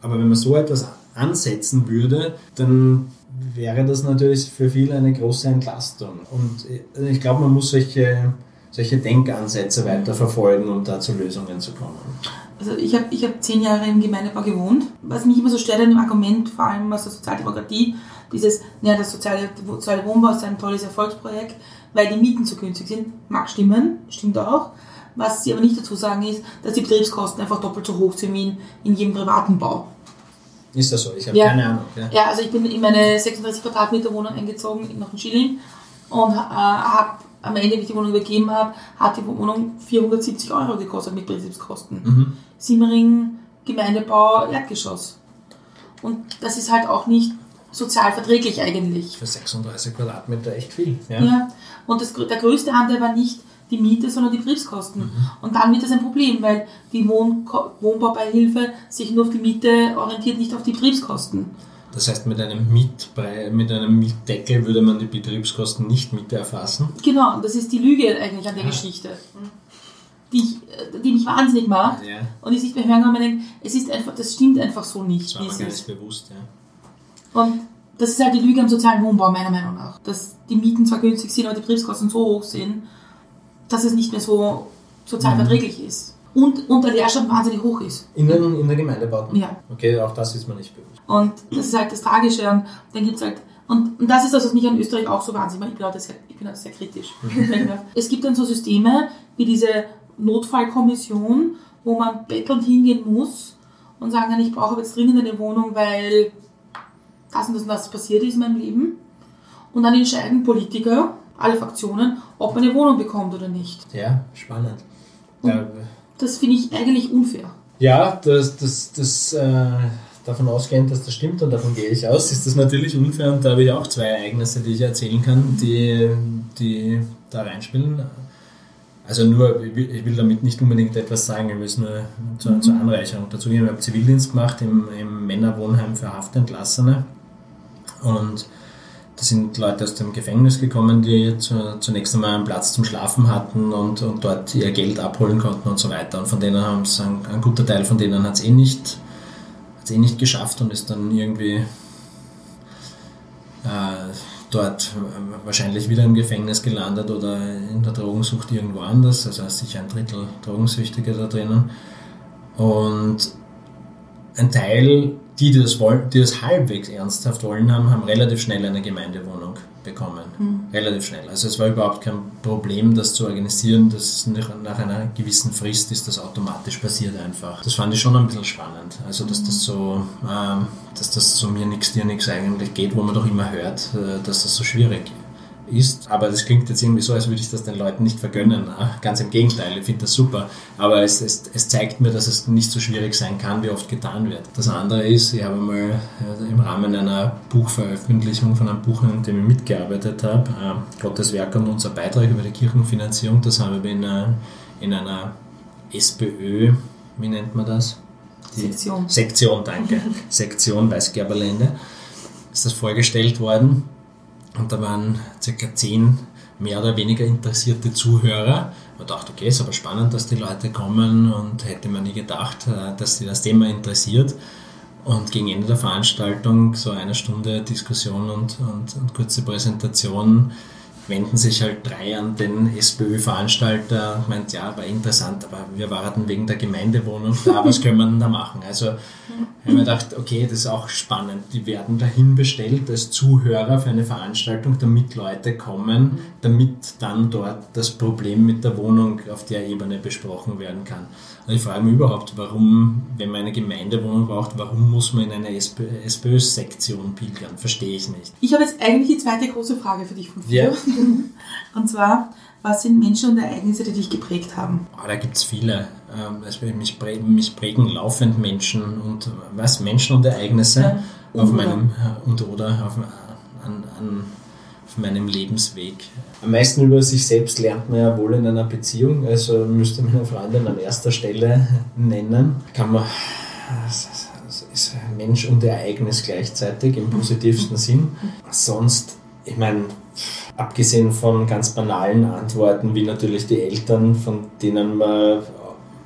aber wenn man so etwas ansetzen würde, dann wäre das natürlich für viele eine große Entlastung. Und ich glaube, man muss solche, solche Denkansätze weiterverfolgen, um da zu Lösungen zu kommen. Also ich habe ich hab zehn Jahre im Gemeindebau gewohnt. Was mich immer so stört an dem Argument, vor allem aus der Sozialdemokratie, dieses, naja, das soziale, soziale Wohnbau ist ein tolles Erfolgsprojekt, weil die Mieten zu günstig sind. Mag stimmen, stimmt auch. Was sie aber nicht dazu sagen ist, dass die Betriebskosten einfach doppelt so hoch sind wie in, in jedem privaten Bau. Ist das so? Ich habe Ja. keine Ahnung. Ja. Ja, also ich bin in meine 36 Quadratmeter Wohnung eingezogen, noch in Schilling und äh, habe am Ende, wie ich die Wohnung übergeben habe, hat die Wohnung 470 Euro gekostet mit Betriebskosten. Mhm. Simmering, Gemeindebau, Erdgeschoss. Und das ist halt auch nicht sozial verträglich eigentlich. Für 36 Quadratmeter echt viel. Ja. Und das, der größte Anteil war nicht die Miete, sondern die Betriebskosten. Und dann wird das ein Problem, weil die Wohn Wohnbaubeihilfe sich nur auf die Miete orientiert, nicht auf die Betriebskosten. Das heißt, mit einem, Mietbrei mit einem Mietdeckel würde man die Betriebskosten nicht mit erfassen. Genau, das ist die Lüge eigentlich an der Ja. Geschichte, die, ich, die mich wahnsinnig macht. Ja, Und ich sich bei Hören kann man denkt, es ist einfach, das stimmt einfach so nicht, das war mir gar nicht bewusst. Ja. Und das ist halt die Lüge am sozialen Wohnbau, meiner Meinung nach. Dass die Mieten zwar günstig sind, aber die Betriebskosten so hoch sind, dass es nicht mehr so sozial Mhm. verträglich ist. Und, und der Leerstand wahnsinnig hoch ist. In, den, in der Gemeindebauten? Ja. Okay, auch das ist mir nicht bewusst. Und das ist halt das Tragische. Und dann gibt's halt, und, und das ist das, was mich an Österreich auch so wahnsinnig macht. Ich bin halt sehr, ich bin halt sehr kritisch. es gibt dann so Systeme wie diese Notfallkommission, wo man bettelnd hingehen muss und sagen kann, ich brauche jetzt dringend eine Wohnung, weil das und das und das passiert ist in meinem Leben. Und dann entscheiden Politiker, alle Fraktionen, ob man eine Wohnung bekommt oder nicht. Ja, spannend. Und- Ja, Das finde ich eigentlich unfair. Ja, das, das, das äh, davon ausgehend, dass das stimmt und davon gehe ich aus, ist das natürlich unfair und da habe ich auch zwei Ereignisse, die ich erzählen kann, die, die da reinspielen. Also nur, ich will, ich will damit nicht unbedingt etwas sagen, ich will es nur zur, zur Anreicherung dazu geben. Ich habe Zivildienst gemacht im, im Männerwohnheim für Haftentlassene und da sind Leute aus dem Gefängnis gekommen, die zu, zunächst einmal einen Platz zum Schlafen hatten und, und dort ihr Geld abholen konnten und so weiter. Und von denen haben es ein, ein guter Teil von denen hat es eh nicht, hat's eh nicht geschafft und ist dann irgendwie äh, dort wahrscheinlich wieder im Gefängnis gelandet oder in der Drogensucht irgendwo anders. Also ist sicher ein Drittel Drogensüchtige da drinnen. Und ein Teil, die, die das, wollen, die das halbwegs ernsthaft wollen haben, haben relativ schnell eine Gemeindewohnung bekommen. Relativ schnell. Also es war überhaupt kein Problem, das zu organisieren. Das ist nach, nach einer gewissen Frist ist das automatisch passiert einfach. Das fand ich schon ein bisschen spannend. Also dass das so, ähm, dass das so mir nix dir nix eigentlich geht, wo man doch immer hört, äh, dass das so schwierig ist. Aber das klingt jetzt irgendwie so, als würde ich das den Leuten nicht vergönnen. Ah, Ganz im Gegenteil, ich finde das super. Aber es, es, es zeigt mir, dass es nicht so schwierig sein kann, wie oft getan wird. Das andere ist, ich habe mal äh, im Rahmen einer Buchveröffentlichung von einem Buch, an dem ich mitgearbeitet habe, äh, Gottes Werk und unser Beitrag über die Kirchenfinanzierung, das habe ich in einer, in einer SPÖ, wie nennt man das? Sektion. Sektion, danke. Sektion Weißgerberlände ist das vorgestellt worden. Und da waren circa zehn mehr oder weniger interessierte Zuhörer. Man dachte, okay, ist aber spannend, dass die Leute kommen und hätte man nie gedacht, äh, dass sie das Thema interessiert. Und gegen Ende der Veranstaltung, so eine Stunde Diskussion und, und, und kurze Präsentation, wenden sich halt drei an den SPÖ-Veranstalter und meint, ja, war interessant, aber wir warten wegen der Gemeindewohnung da, was können wir denn da machen? Also ich habe mir gedacht, okay, das ist auch spannend. Die werden dahin bestellt als Zuhörer für eine Veranstaltung, damit Leute kommen, damit dann dort das Problem mit der Wohnung auf der Ebene besprochen werden kann. Ich frage mich überhaupt, warum, wenn man eine Gemeindewohnung braucht, warum muss man in eine SPÖ-Sektion pilgern? Verstehe ich nicht. Ich habe jetzt eigentlich die zweite große Frage für dich von vier. Ja. Und zwar, was sind Menschen und Ereignisse, die dich geprägt haben? Oh, da gibt es viele. Ähm, Also mich, prägen, mich prägen laufend Menschen und was? Menschen und Ereignisse Ja. Auf meinem äh, und oder auf, an, an, auf meinem Lebensweg. Am meisten über sich selbst lernt man ja wohl in einer Beziehung. Also müsste meine Freundin an erster Stelle nennen. Kann man ist Mensch und Ereignis gleichzeitig im positivsten Sinn. Sonst, ich meine, abgesehen von ganz banalen Antworten, wie natürlich die Eltern, von denen man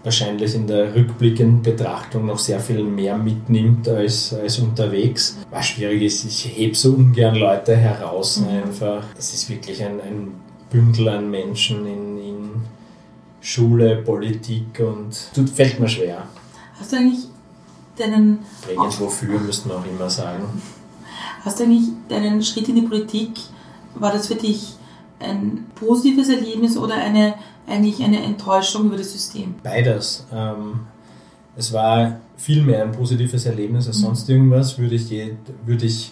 wahrscheinlich in der rückblickenden Betrachtung noch sehr viel mehr mitnimmt als, als unterwegs. Was schwierig ist, ich hebe so ungern Leute heraus einfach. Es ist wirklich ein, ein Bündel an Menschen in, in Schule, Politik und tut, fällt mir schwer. Hast du eigentlich deinen, Prägend wofür, müsste man auch immer sagen. hast du eigentlich deinen Schritt in die Politik, war das für dich ein positives Erlebnis oder eine, eigentlich eine Enttäuschung über das System? Beides. Ähm, es war viel mehr ein positives Erlebnis als sonst irgendwas, würde ich, je, würde ich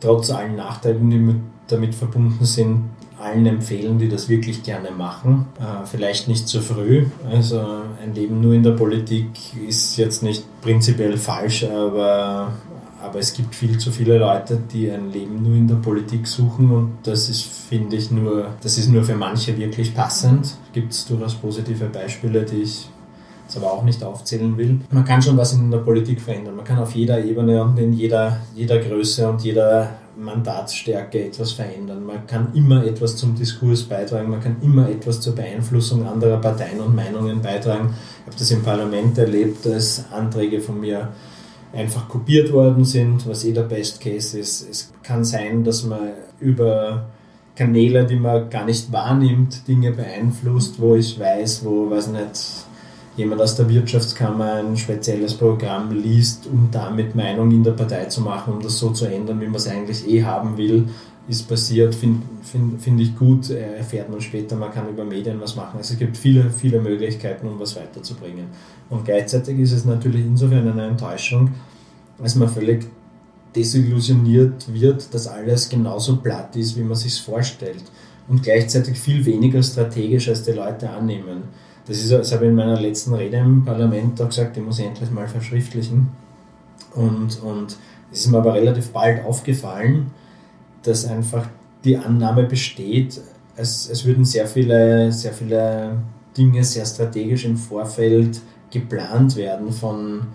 trotz allen Nachteilen, die mit, damit verbunden sind, allen empfehlen, die das wirklich gerne machen. Äh, vielleicht nicht zu früh. Also ein Leben nur in der Politik ist jetzt nicht prinzipiell falsch, aber aber es gibt viel zu viele Leute, die ein Leben nur in der Politik suchen und das ist, finde ich, nur, das ist nur für manche wirklich passend. Gibt es durchaus positive Beispiele, die ich jetzt aber auch nicht aufzählen will. Man kann schon was in der Politik verändern. Man kann auf jeder Ebene und in jeder, jeder Größe und jeder Mandatsstärke etwas verändern. Man kann immer etwas zum Diskurs beitragen, man kann immer etwas zur Beeinflussung anderer Parteien und Meinungen beitragen. Ich habe das im Parlament erlebt, dass Anträge von mir einfach kopiert worden sind, was eh der Best Case ist. Es kann sein, dass man über Kanäle, die man gar nicht wahrnimmt, Dinge beeinflusst, wo ich weiß, wo, weiß nicht, jemand aus der Wirtschaftskammer ein spezielles Programm liest, um damit Meinung in der Partei zu machen, um das so zu ändern, wie man es eigentlich eh haben will, ist passiert, finde find, find ich gut, erfährt man später, man kann über Medien was machen. Also es gibt viele, viele Möglichkeiten, um was weiterzubringen. Und gleichzeitig ist es natürlich insofern eine Enttäuschung, als man völlig desillusioniert wird, dass alles genauso platt ist, wie man sich vorstellt. Und gleichzeitig viel weniger strategisch, als die Leute annehmen. Das, ist, das habe ich in meiner letzten Rede im Parlament auch gesagt, die muss ich endlich mal verschriftlichen. Und, und es ist mir aber relativ bald aufgefallen, dass einfach die Annahme besteht, es, es würden sehr viele, sehr viele Dinge sehr strategisch im Vorfeld geplant werden von,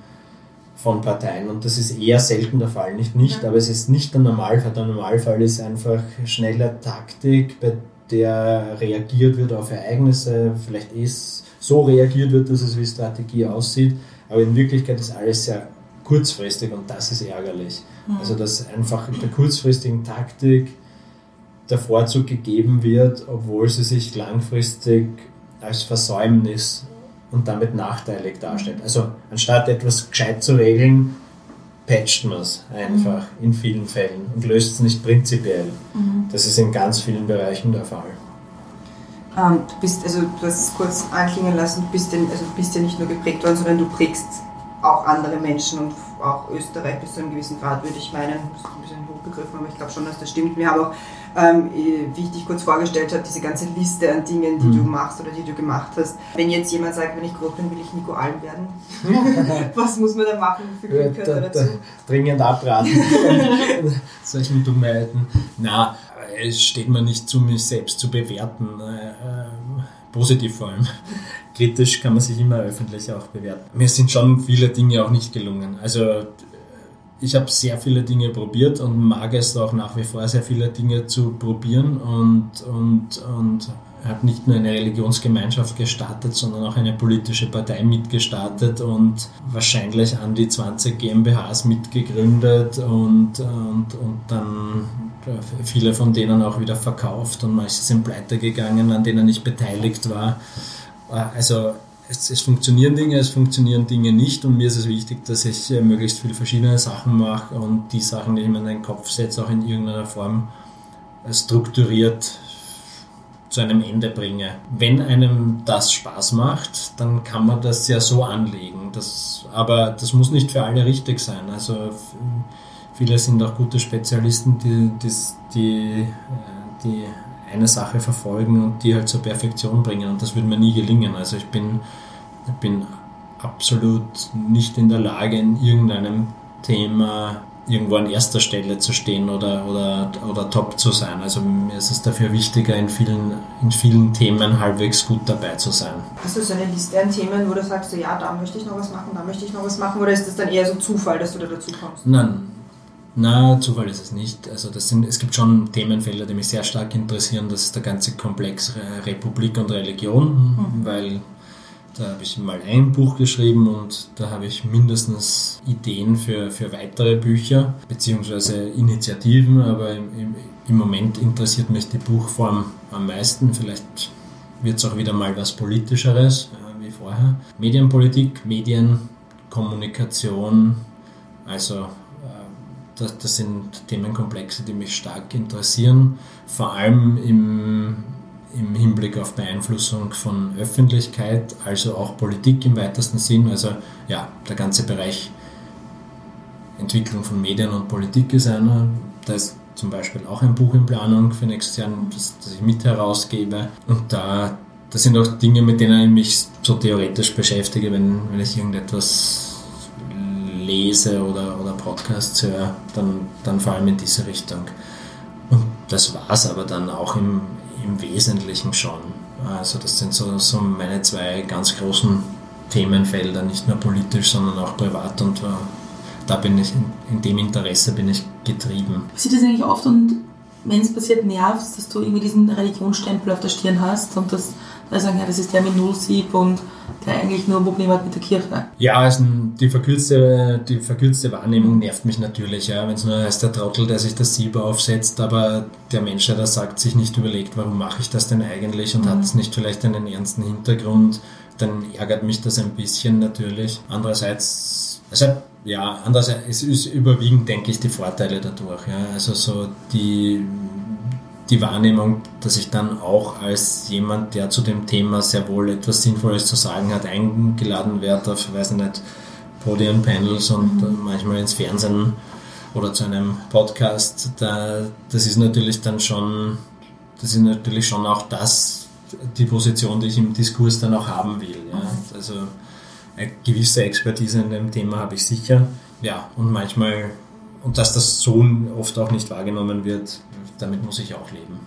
von Parteien. Und das ist eher selten der Fall. Nicht nicht, ja. aber es ist nicht der Normalfall. Der Normalfall ist einfach schnelle Taktik, bei der reagiert wird auf Ereignisse, vielleicht ist so reagiert wird, dass es wie Strategie aussieht, aber in Wirklichkeit ist alles sehr kurzfristig und das ist ärgerlich. Mhm. Also dass einfach der kurzfristigen Taktik der Vorzug gegeben wird, obwohl sie sich langfristig als Versäumnis und damit nachteilig darstellt. Also anstatt etwas gescheit zu regeln, patcht man es einfach mhm. in vielen Fällen und löst es nicht prinzipiell. Mhm. Das ist in ganz vielen Bereichen der Fall. Ähm, du bist, also du hast es kurz anklingen lassen, du bist, denn, also du bist ja nicht nur geprägt worden, sondern du prägst auch andere Menschen und auch Österreich bis zu einem gewissen Grad, würde ich meinen. Das ist ein bisschen hochgegriffen, aber ich glaube schon, dass das stimmt. Wir haben auch, ähm, wie ich dich kurz vorgestellt habe, diese ganze Liste an Dingen, die mhm. du machst oder die du gemacht hast. Wenn jetzt jemand sagt, wenn ich groß bin, will ich Nico Alm werden, was muss man da machen? Wie viel Glück ja, da, da, dringend abraten. Solchen Dummheiten. Na, es steht mir nicht zu, mich selbst zu bewerten. Äh, äh, positiv vor allem. Kritisch kann man sich immer öffentlich auch bewerten. Mir sind schon viele Dinge auch nicht gelungen. Also ich habe sehr viele Dinge probiert und mag es auch nach wie vor sehr viele Dinge zu probieren und, und, und habe nicht nur eine Religionsgemeinschaft gestartet, sondern auch eine politische Partei mitgestartet und wahrscheinlich an die 20 GmbHs mitgegründet und, und, und dann viele von denen auch wieder verkauft und manche sind pleite gegangen, an denen ich beteiligt war. Also es, es, funktionieren Dinge, es funktionieren Dinge nicht und mir ist es wichtig, dass ich möglichst viele verschiedene Sachen mache und die Sachen, die ich mir in den Kopf setze, auch in irgendeiner Form strukturiert zu einem Ende bringe. Wenn einem das Spaß macht, dann kann man das ja so anlegen. Das, aber das muss nicht für alle richtig sein. Also viele sind auch gute Spezialisten, die, die, die, die eine Sache verfolgen und die halt zur Perfektion bringen. Und das würde mir nie gelingen. Also ich bin, bin absolut nicht in der Lage, in irgendeinem Thema irgendwo an erster Stelle zu stehen oder, oder, oder top zu sein. Also mir ist es dafür wichtiger, in vielen, in vielen Themen halbwegs gut dabei zu sein. Hast du so eine Liste an Themen, wo du sagst, ja, da möchte ich noch was machen, da möchte ich noch was machen, oder ist das dann eher so Zufall, dass du da dazu kommst? Nein. Na, Zufall ist es nicht. Also das sind, es gibt schon Themenfelder, die mich sehr stark interessieren. Das ist der ganze Komplex Republik und Religion, mhm. weil da habe ich mal ein Buch geschrieben und da habe ich mindestens Ideen für, für weitere Bücher beziehungsweise Initiativen, aber im, im, im Moment interessiert mich die Buchform am meisten. Vielleicht wird es auch wieder mal was Politischeres äh, wie vorher. Medienpolitik, Medienkommunikation, also äh, das, das sind Themenkomplexe, die mich stark interessieren, vor allem im im Hinblick auf Beeinflussung von Öffentlichkeit, also auch Politik im weitesten Sinn. Also ja, der ganze Bereich Entwicklung von Medien und Politik ist einer. Da ist zum Beispiel auch ein Buch in Planung für nächstes Jahr, das, das ich mit herausgebe. Und da das sind auch Dinge, mit denen ich mich so theoretisch beschäftige, wenn, wenn ich irgendetwas lese oder, oder Podcasts höre, dann, dann vor allem in diese Richtung. Und das war es aber dann auch im, im Wesentlichen schon. Also das sind so, so meine zwei ganz großen Themenfelder, nicht nur politisch, sondern auch privat und äh, da bin ich, in, dem Interesse bin ich getrieben. Passiert das eigentlich oft und wenn es passiert, nervt dass du irgendwie diesen Religionsstempel auf der Stirn hast und das da sagen, ja, das ist der mit Nullsieb und der eigentlich nur Probleme hat mit der Kirche. Ja, also die verkürzte, die verkürzte Wahrnehmung nervt mich natürlich, ja, wenn es nur heißt, der Trottel, der sich das Sieb aufsetzt, aber der Mensch, der das sagt, sich nicht überlegt, warum mache ich das denn eigentlich und mhm. hat es nicht vielleicht einen ernsten Hintergrund, dann ärgert mich das ein bisschen natürlich. Andererseits, also ja, andererseits es ist überwiegend, denke ich, die Vorteile dadurch. Ja. Also so die die Wahrnehmung, dass ich dann auch als jemand, der zu dem Thema sehr wohl etwas Sinnvolles zu sagen hat, eingeladen werde auf, weiß ich nicht, Podium-Panels und mhm. manchmal ins Fernsehen oder zu einem Podcast. Da, das ist natürlich dann schon, das ist natürlich schon auch das, die Position, die ich im Diskurs dann auch haben will. Ja. Mhm. Also eine gewisse Expertise in dem Thema habe ich sicher. Ja, und manchmal, und dass das so oft auch nicht wahrgenommen wird, damit muss ich auch leben.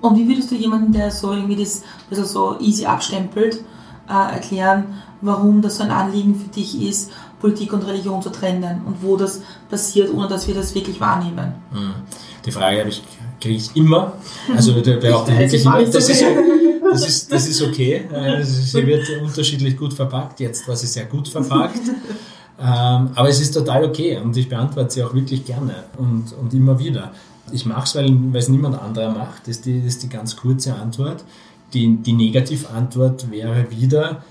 Und wie würdest du jemanden, der so irgendwie das also so easy abstempelt, äh, erklären, warum das so ein Anliegen für dich ist, Politik und Religion zu trennen und wo das passiert, ohne dass wir das wirklich wahrnehmen? Hm. Die Frage habe ich, kriege ich immer. Also der behauptet wirklich immer, das ist, das, ist, das ist okay. Äh, sie wird unterschiedlich gut verpackt. Jetzt war sie sehr gut verpackt. Ähm, aber es ist total okay und ich beantworte sie auch wirklich gerne und, und immer wieder. Ich mache es, weil, es niemand anderer macht. Das ist die, das ist die ganz kurze Antwort. Die, die Negativantwort wäre wieder,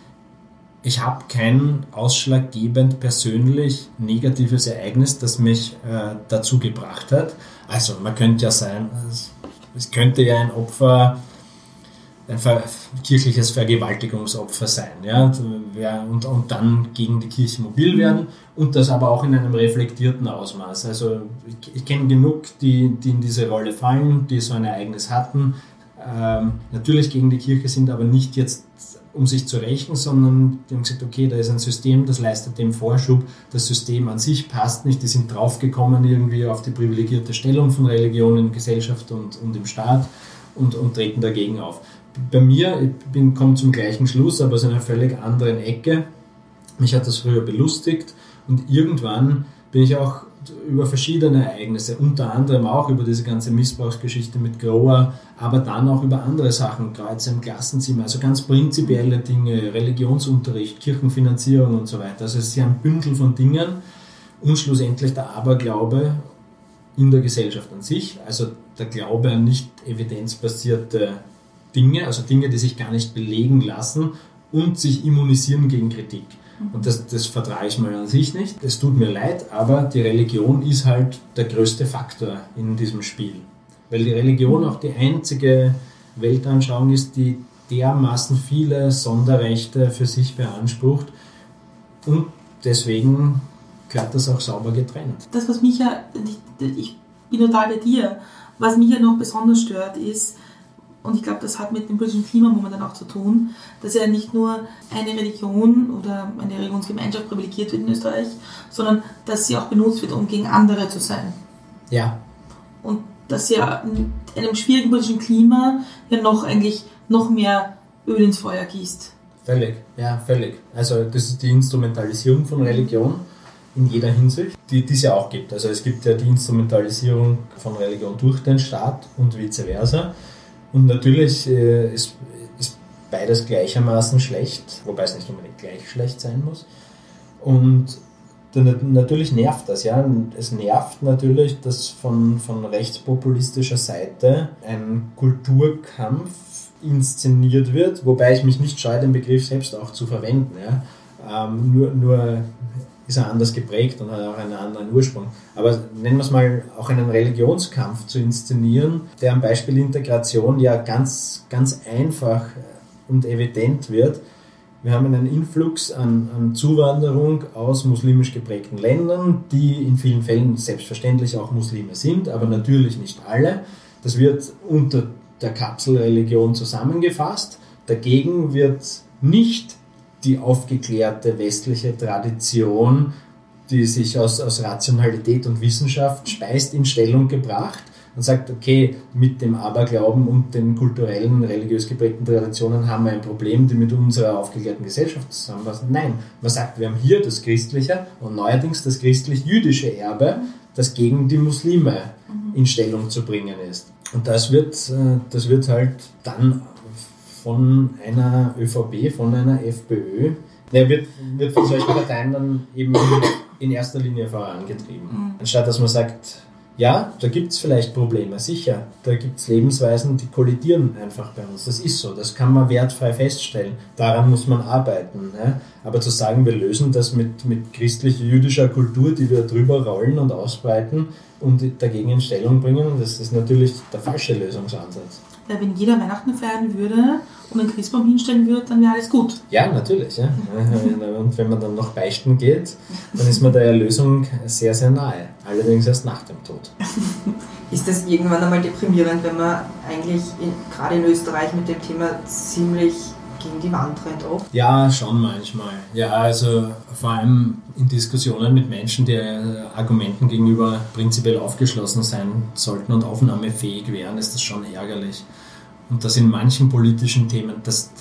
ich habe kein ausschlaggebend persönlich negatives Ereignis, das mich äh, dazu gebracht hat. Also man könnte ja sein, es könnte ja ein Opfer ein kirchliches Vergewaltigungsopfer sein ja, und, und dann gegen die Kirche mobil werden und das aber auch in einem reflektierten Ausmaß. Also ich, ich kenne genug, die, die in diese Rolle fallen, die so ein Ereignis hatten, ähm, natürlich gegen die Kirche sind, aber nicht jetzt um sich zu rächen, sondern die haben gesagt, okay, da ist ein System, das leistet dem Vorschub, das System an sich passt nicht, die sind draufgekommen irgendwie auf die privilegierte Stellung von Religion in Gesellschaft und, und im Staat und, und treten dagegen auf bei mir, ich komme zum gleichen Schluss, aber aus einer völlig anderen Ecke. Mich hat das früher belustigt und irgendwann bin ich auch über verschiedene Ereignisse, unter anderem auch über diese ganze Missbrauchsgeschichte mit Grower, aber dann auch über andere Sachen, Kreuze im Klassenzimmer, also ganz prinzipielle Dinge, Religionsunterricht, Kirchenfinanzierung und so weiter. Also es ist ja ein Bündel von Dingen und schlussendlich der Aberglaube in der Gesellschaft an sich, also der Glaube an nicht evidenzbasierte Dinge, also Dinge, die sich gar nicht belegen lassen und sich immunisieren gegen Kritik. Und das, das vertrage ich mal an sich nicht. Es tut mir leid, aber die Religion ist halt der größte Faktor in diesem Spiel. Weil die Religion auch die einzige Weltanschauung ist, die dermaßen viele Sonderrechte für sich beansprucht. Und deswegen gehört das auch sauber getrennt. Das, was mich ja, ich bin total bei dir, was mich ja noch besonders stört, ist, und ich glaube, das hat mit dem politischen Klima momentan auch zu tun, dass ja nicht nur eine Religion oder eine Religionsgemeinschaft privilegiert wird in Österreich, sondern dass sie auch benutzt wird, um gegen andere zu sein. Ja. Und dass ja in einem schwierigen politischen Klima ja noch eigentlich noch mehr Öl ins Feuer gießt. Völlig, ja, völlig. Also das ist die Instrumentalisierung von Religion in jeder Hinsicht, die, die es ja auch gibt. Also es gibt ja die Instrumentalisierung von Religion durch den Staat und vice versa. Und natürlich äh, ist, ist beides gleichermaßen schlecht, wobei es nicht unbedingt gleich schlecht sein muss. Und natürlich nervt das, ja. Es nervt natürlich, dass von, von rechtspopulistischer Seite ein Kulturkampf inszeniert wird, wobei ich mich nicht scheue, den Begriff selbst auch zu verwenden. Ja. Ähm, nur, nur ist er anders geprägt und hat auch einen anderen Ursprung. Aber nennen wir es mal auch einen Religionskampf zu inszenieren, der am Beispiel Integration ja ganz, ganz einfach und evident wird. Wir haben einen Influx an, an Zuwanderung aus muslimisch geprägten Ländern, die in vielen Fällen selbstverständlich auch Muslime sind, aber natürlich nicht alle. Das wird unter der Kapselreligion zusammengefasst. Dagegen wird nicht die aufgeklärte westliche Tradition die sich aus, aus Rationalität und Wissenschaft speist, in Stellung gebracht und sagt, okay, mit dem Aberglauben und den kulturellen, religiös geprägten Traditionen haben wir ein Problem, die mit unserer aufgeklärten Gesellschaft zusammenpassen. Nein, man sagt, wir haben hier das christliche und neuerdings das christlich-jüdische Erbe, das gegen die Muslime in Stellung zu bringen ist. Und das wird, äh, das wird halt dann von einer ÖVP, von einer FPÖ, der wird, wird von solchen Parteien dann eben in erster Linie vorangetrieben. Anstatt dass man sagt, ja, da gibt es vielleicht Probleme, sicher. Da gibt es Lebensweisen, die kollidieren einfach bei uns. Das ist so, das kann man wertfrei feststellen. Daran muss man arbeiten. Ne? Aber zu sagen, wir lösen das mit, mit christlich-jüdischer Kultur, die wir drüber rollen und ausbreiten und dagegen in Stellung bringen, das ist natürlich der falsche Lösungsansatz. Weil wenn jeder Weihnachten feiern würde und einen Christbaum hinstellen würde, dann wäre alles gut. Ja, natürlich. Ja. Und wenn man dann noch beichten geht, dann ist man der Erlösung sehr, sehr nahe. Allerdings erst nach dem Tod. Ist das irgendwann einmal deprimierend, wenn man eigentlich in, gerade in Österreich mit dem Thema ziemlich gegen die Wand rennt oft? Ja, schon manchmal. Ja, also vor allem in Diskussionen mit Menschen, die äh, Argumenten gegenüber prinzipiell aufgeschlossen sein sollten und aufnahmefähig wären, ist das schon ärgerlich. Und das in manchen politischen Themen, das,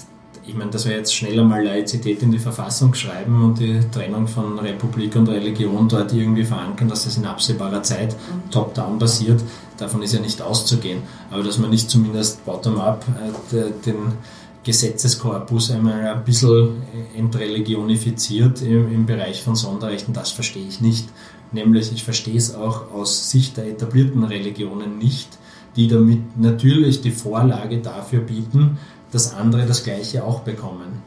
ich meine, dass wir jetzt schneller mal Laizität in die Verfassung schreiben und die Trennung von Republik und Religion dort irgendwie verankern, dass das in absehbarer Zeit top-down passiert, davon ist ja nicht auszugehen. Aber dass man nicht zumindest bottom-up äh, den Gesetzeskorpus einmal ein bisschen entreligionifiziert im, im Bereich von Sonderrechten, das verstehe ich nicht. Nämlich, ich verstehe es auch aus Sicht der etablierten Religionen nicht, die damit natürlich die Vorlage dafür bieten, dass andere das Gleiche auch bekommen.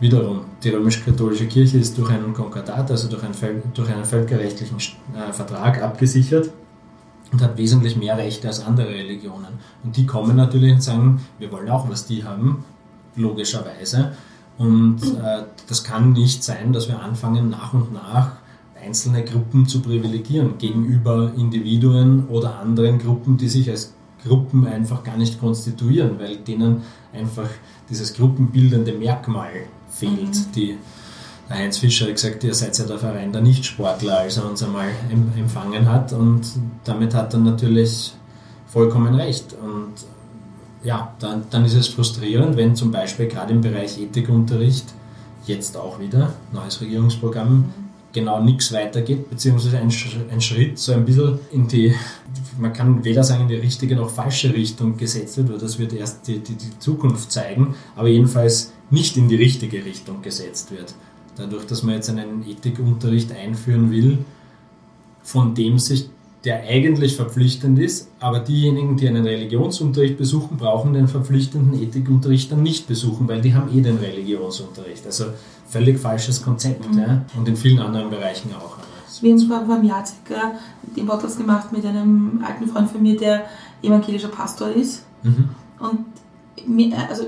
Wiederum, die römisch-katholische Kirche ist durch einen Konkordat, also durch einen, durch einen völkerrechtlichen äh, Vertrag abgesichert und hat wesentlich mehr Rechte als andere Religionen. Und die kommen natürlich und sagen, wir wollen auch, was die haben, logischerweise. Und äh, das kann nicht sein, dass wir anfangen, nach und nach einzelne Gruppen zu privilegieren gegenüber Individuen oder anderen Gruppen, die sich als Gruppen einfach gar nicht konstituieren, weil denen einfach dieses gruppenbildende Merkmal fehlt. Mhm. Die, der Heinz Fischer hat gesagt, ihr seid ja der Verein der Nichtsportler, als er uns einmal empfangen hat und damit hat er natürlich vollkommen recht. Und ja, dann, dann ist es frustrierend, wenn zum Beispiel gerade im Bereich Ethikunterricht jetzt auch wieder, neues Regierungsprogramm, genau nichts weitergeht, beziehungsweise ein, ein Schritt so ein bisschen in die, man kann weder sagen in die richtige noch falsche Richtung gesetzt wird, weil das wird erst die, die, die Zukunft zeigen, aber jedenfalls nicht in die richtige Richtung gesetzt wird. Dadurch, dass man jetzt einen Ethikunterricht einführen will, von dem sich der eigentlich verpflichtend ist, aber diejenigen, die einen Religionsunterricht besuchen, brauchen den verpflichtenden Ethikunterricht dann nicht besuchen, weil die haben eh den Religionsunterricht. Also völlig falsches Konzept mhm. ja? und in vielen anderen Bereichen auch. Wir haben vor einem Jahr circa den Podcast gemacht mit einem alten Freund von mir, der evangelischer Pastor ist. Mhm. Und mir, also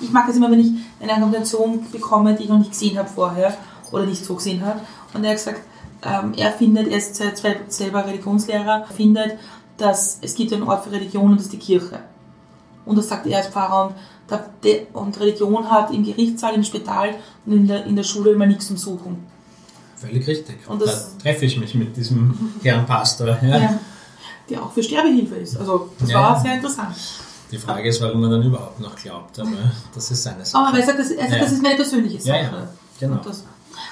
ich mag es immer, wenn ich eine Argumentation bekomme, die ich noch nicht gesehen habe vorher oder nicht so gesehen habe. Und er hat gesagt, ähm, er findet, er ist selber Religionslehrer, findet, dass es gibt einen Ort für Religion und das ist die Kirche. Und das sagt er als Pfarrer und, und Religion hat im Gerichtssaal, im Spital und in der, in der Schule immer nichts zum Suchen. Völlig richtig. Und das, da treffe ich mich mit diesem Herrn Pastor. Ja. ja. der auch für Sterbehilfe ist. Also das ja. war sehr interessant. Die Frage ist, warum man dann überhaupt noch glaubt, aber das ist seine Sache. Aber er sagt, das, er sagt, ja. das ist meine persönliche Sache. Ja, genau.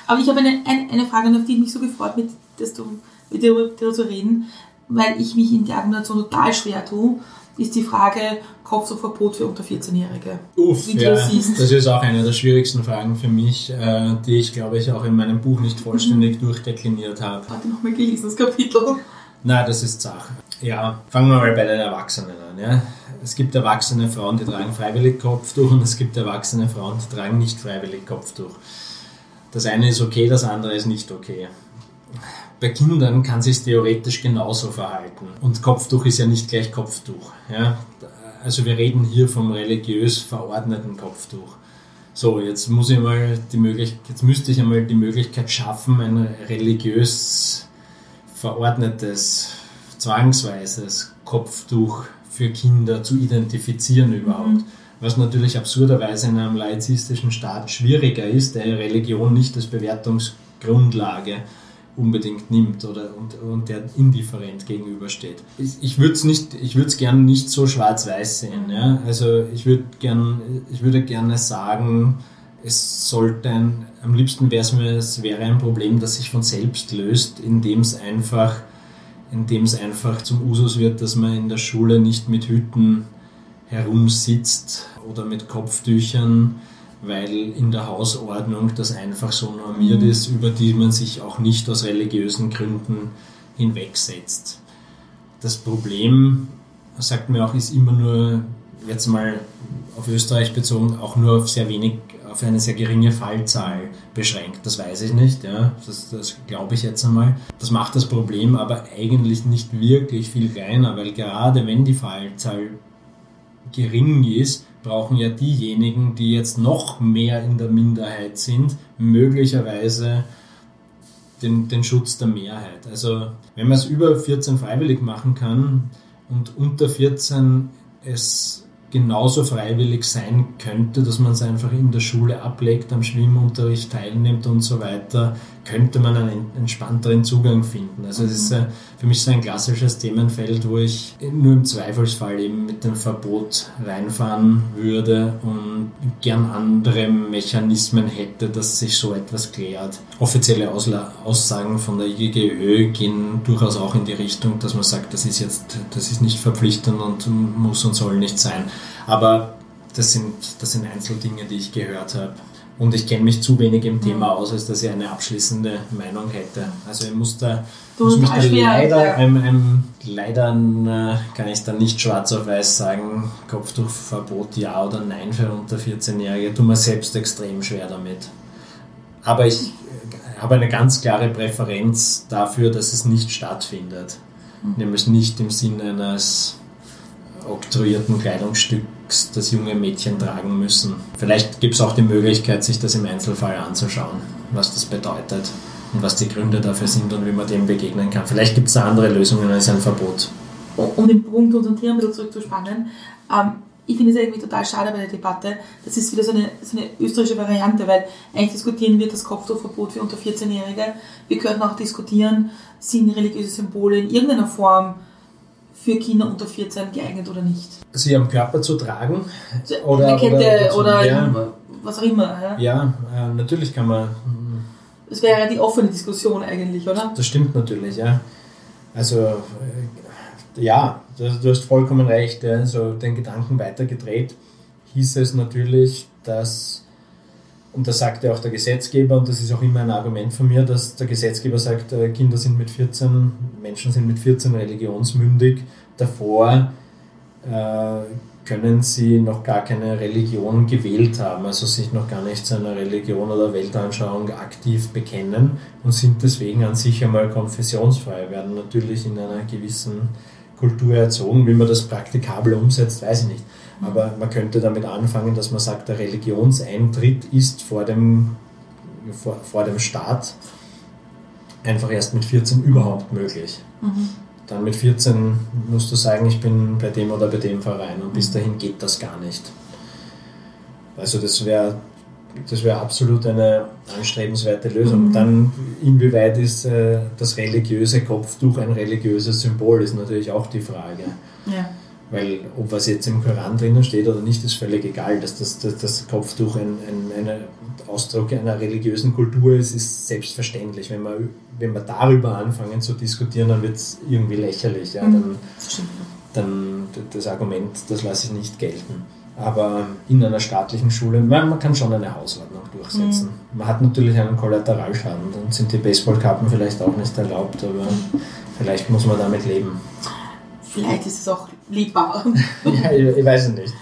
Aber ich habe eine, eine, eine Frage, auf die ich mich so gefreut mit, dass du, mit dir darüber zu reden, weil ich mich in der Argumentation total schwer tue, ist die Frage Kopftuchverbot für unter 14-Jährige. Uff, ja, das, das ist auch eine der schwierigsten Fragen für mich, äh, die ich, glaube ich, auch in meinem Buch nicht vollständig mhm. durchdekliniert habe. Warte nochmal gelesen, das Kapitel. Nein, das ist Sache. Ja, fangen wir mal bei den Erwachsenen an. Ja. Es gibt erwachsene Frauen, die tragen freiwillig Kopftuch und es gibt erwachsene Frauen, die tragen nicht freiwillig Kopftuch. Das eine ist okay, das andere ist nicht okay. Bei Kindern kann sich theoretisch genauso verhalten. Und Kopftuch ist ja nicht gleich Kopftuch. Ja? Also wir reden hier vom religiös verordneten Kopftuch. So, jetzt muss ich mal die Möglichkeit, jetzt müsste ich einmal die Möglichkeit schaffen, ein religiös verordnetes, zwangsweises Kopftuch für Kinder zu identifizieren überhaupt. Mhm was natürlich absurderweise in einem laizistischen Staat schwieriger ist, der Religion nicht als Bewertungsgrundlage unbedingt nimmt oder und, und der indifferent gegenübersteht. Ich, ich würde es nicht, gerne nicht so schwarz-weiß sehen. Ja? Also ich würde gern, ich würde gerne sagen, es sollte ein, am liebsten wäre es mir, es wäre ein Problem, das sich von selbst löst, indem es einfach, indem es einfach zum Usus wird, dass man in der Schule nicht mit Hüten herumsitzt oder mit Kopftüchern, weil in der Hausordnung das einfach so normiert ist, über die man sich auch nicht aus religiösen Gründen hinwegsetzt. Das Problem, sagt mir auch, ist immer nur, jetzt mal auf Österreich bezogen, auch nur auf sehr wenig, auf eine sehr geringe Fallzahl beschränkt. Das weiß ich nicht, ja. Das, das glaube ich jetzt einmal. Das macht das Problem aber eigentlich nicht wirklich viel kleiner, weil gerade wenn die Fallzahl gering ist, brauchen ja diejenigen, die jetzt noch mehr in der Minderheit sind, möglicherweise den, den Schutz der Mehrheit. Also wenn man es über 14 freiwillig machen kann und unter 14 es genauso freiwillig sein könnte, dass man es einfach in der Schule ablegt, am Schwimmunterricht teilnimmt und so weiter, könnte man einen entspannteren Zugang finden. Also es ist äh, für mich so ein klassisches Themenfeld, wo ich nur im Zweifelsfall eben mit dem Verbot reinfahren würde und gern andere Mechanismen hätte, dass sich so etwas klärt. Offizielle Ausla Aussagen von der IGGÖ gehen durchaus auch in die Richtung, dass man sagt, das ist jetzt, das ist nicht verpflichtend und muss und soll nicht sein. Aber das sind, das sind Einzeldinge, die ich gehört habe. Und ich kenne mich zu wenig im Thema aus, als dass ich eine abschließende Meinung hätte. Also ich muss da, Du muss mich da leider, ja. einem, einem, leider äh, kann ich da nicht schwarz auf weiß sagen, Kopftuchverbot ja oder nein für unter 14-Jährige. Tut mir selbst extrem schwer damit. Aber ich äh, habe eine ganz klare Präferenz dafür, dass es nicht stattfindet. Nämlich nicht im Sinne eines oktroyierten Kleidungsstücks, das junge Mädchen tragen müssen. Vielleicht gibt es auch die Möglichkeit, sich das im Einzelfall anzuschauen, was das bedeutet und was die Gründe dafür sind und wie man dem begegnen kann. Vielleicht gibt es andere Lösungen als ein Verbot. um den Punkt zu unserem Thema ein bisschen zurückzuspannen, ähm, ich finde es irgendwie total schade bei der Debatte. Das ist wieder so eine, so eine österreichische Variante, weil eigentlich diskutieren wir das Kopftuchverbot für unter 14-Jährige. Wir könnten auch diskutieren, sind religiöse Symbole in irgendeiner Form für Kinder unter 14 geeignet oder nicht. Sie am Körper zu tragen Oder, eine Kette oder- oder, ja. was auch immer. Ja? Ja, äh, natürlich kann man Das wäre die offene Diskussion eigentlich, oder? Das stimmt natürlich, ja. Also, äh, ja, du, du hast vollkommen recht. Ja. So den Gedanken weitergedreht hieß es natürlich, dass, und das sagte auch der Gesetzgeber, und das ist auch immer ein Argument von mir, dass der Gesetzgeber sagt, äh, Kinder sind mit 14, Menschen sind mit 14 religionsmündig. Davor äh, können sie noch gar keine Religion gewählt haben, also sich noch gar nicht zu einer Religion oder Weltanschauung aktiv bekennen und sind deswegen an sich einmal konfessionsfrei, werden natürlich in einer gewissen Kultur erzogen. Wie man das praktikabel umsetzt, weiß ich nicht. Aber man könnte damit anfangen, dass man sagt, der Religionseintritt ist vor dem, vor, vor dem Staat einfach erst mit 14 überhaupt möglich. Dann mit 14 musst du sagen, ich bin bei dem oder bei dem Verein und bis dahin geht das gar nicht. Also das wäre das wäre absolut eine anstrebenswerte Lösung. Dann, inwieweit ist äh, das religiöse Kopftuch ein religiöses Symbol, ist natürlich auch die Frage. Ja. Weil ob was jetzt im Koran drinnen steht oder nicht, ist völlig egal. Dass das, das, das Kopftuch ein, ein, ein Ausdruck einer religiösen Kultur ist, ist selbstverständlich. Wenn wir, wenn wir darüber anfangen zu diskutieren, dann wird es irgendwie lächerlich. Ja? Dann, Das stimmt. dann das Argument, das lasse ich nicht gelten. Aber in einer staatlichen Schule, man, man kann schon eine Hausordnung durchsetzen. Man hat natürlich einen Kollateralschaden, dann sind die Baseballkappen vielleicht auch nicht erlaubt, aber vielleicht muss man damit leben. Vielleicht ist es auch liebbar. ja, ich, ich weiß es nicht.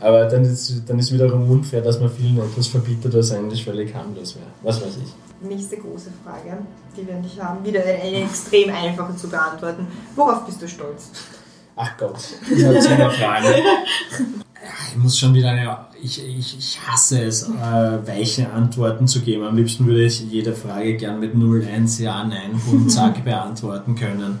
Aber dann ist, dann ist wiederum unfair, dass man vielen etwas verbietet, was eigentlich völlig harmlos wäre. Was weiß ich. Nächste große Frage, die wir nicht haben. Wieder eine extrem einfache zu beantworten. Worauf bist du stolz? Ach Gott, ich habe so eine Frage. Ich muss schon wieder eine. Ich, ich, ich hasse es, äh, weiche Antworten zu geben. Am liebsten würde ich jede Frage gern mit 0, 1, Ja, Nein, Punkt, Zack beantworten können.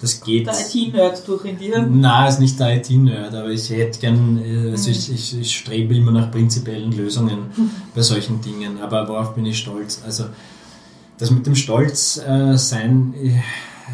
Das geht. Der IT-Nerd durch in dir. Na, ist nicht der IT-Nerd, aber ich hätte gern, äh, also ich, ich, ich strebe immer nach prinzipiellen Lösungen bei solchen Dingen. Aber worauf bin ich stolz? Also, Das mit dem Stolz äh, sein äh,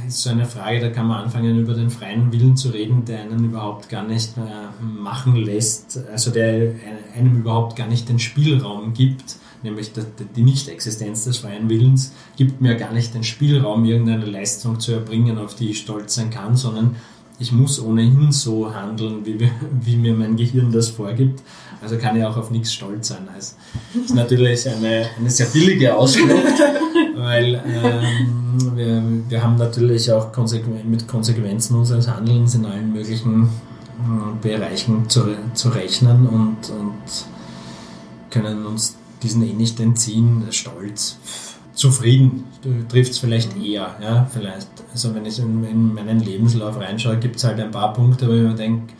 ist so eine Frage, da kann man anfangen, über den freien Willen zu reden, der einen überhaupt gar nicht äh, machen lässt, also der einem überhaupt gar nicht den Spielraum gibt, nämlich die, Nicht-Existenz des freien Willens, gibt mir gar nicht den Spielraum, irgendeine Leistung zu erbringen, auf die ich stolz sein kann, sondern ich muss ohnehin so handeln, wie, wie, mir mein Gehirn das vorgibt. Also kann ich auch auf nichts stolz sein. Das ist natürlich eine, eine sehr billige Ausflucht, weil ähm, wir, wir haben natürlich auch konsequen mit Konsequenzen unseres Handelns in allen möglichen äh, Bereichen zu, zu rechnen und, und können uns diesen eh nicht entziehen. Stolz, zufrieden trifft es vielleicht eher. Ja, vielleicht. Also wenn ich in, in meinen Lebenslauf reinschaue, gibt es halt ein paar Punkte, wo ich mir denke,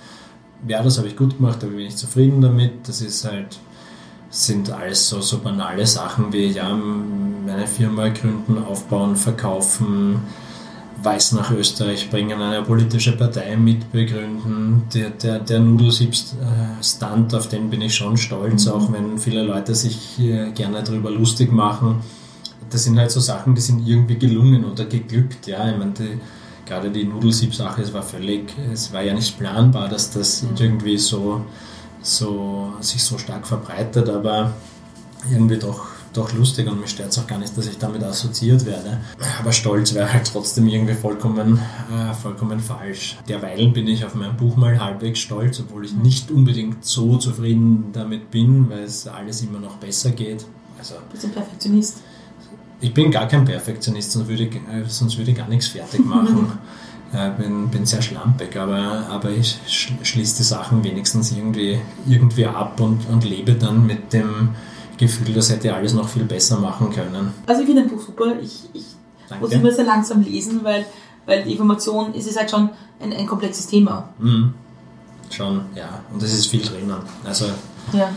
ja, das habe ich gut gemacht, da bin ich zufrieden damit. Das ist halt, sind alles so, so banale Sachen wie, ja, meine Firma gründen, aufbauen, verkaufen, weiß nach Österreich bringen, eine politische Partei mitbegründen. Der, der, der Nudelsieb-Stunt, auf den bin ich schon stolz, mhm. auch wenn viele Leute sich gerne darüber lustig machen. Das sind halt so Sachen, die sind irgendwie gelungen oder geglückt. Ja, ich meine, die, gerade die Nudelsieb-Sache, es war völlig, es war ja nicht planbar, dass das mhm. irgendwie so, so sich so stark verbreitet, aber irgendwie doch, doch lustig und mich stört es auch gar nicht, dass ich damit assoziiert werde. Aber stolz wäre halt trotzdem irgendwie vollkommen, äh, vollkommen falsch. Derweilen bin ich auf mein Buch mal halbwegs stolz, obwohl ich nicht unbedingt so zufrieden damit bin, weil es alles immer noch besser geht. Also, Bist du ein Perfektionist? Ich bin gar kein Perfektionist, sonst würde ich, äh, sonst würde ich gar nichts fertig machen. äh, bin, bin sehr schlampig, aber, aber ich schließe die Sachen wenigstens irgendwie, irgendwie ab und, und lebe dann mit dem Gefühl, das hätte alles noch viel besser machen können. Also ich finde ein Buch super. Ich, ich muss immer sehr langsam lesen, weil, weil die Information ist, ist halt schon ein, ein komplexes Thema. Mhm. Schon, ja. Und es ist viel drinnen. Also ja.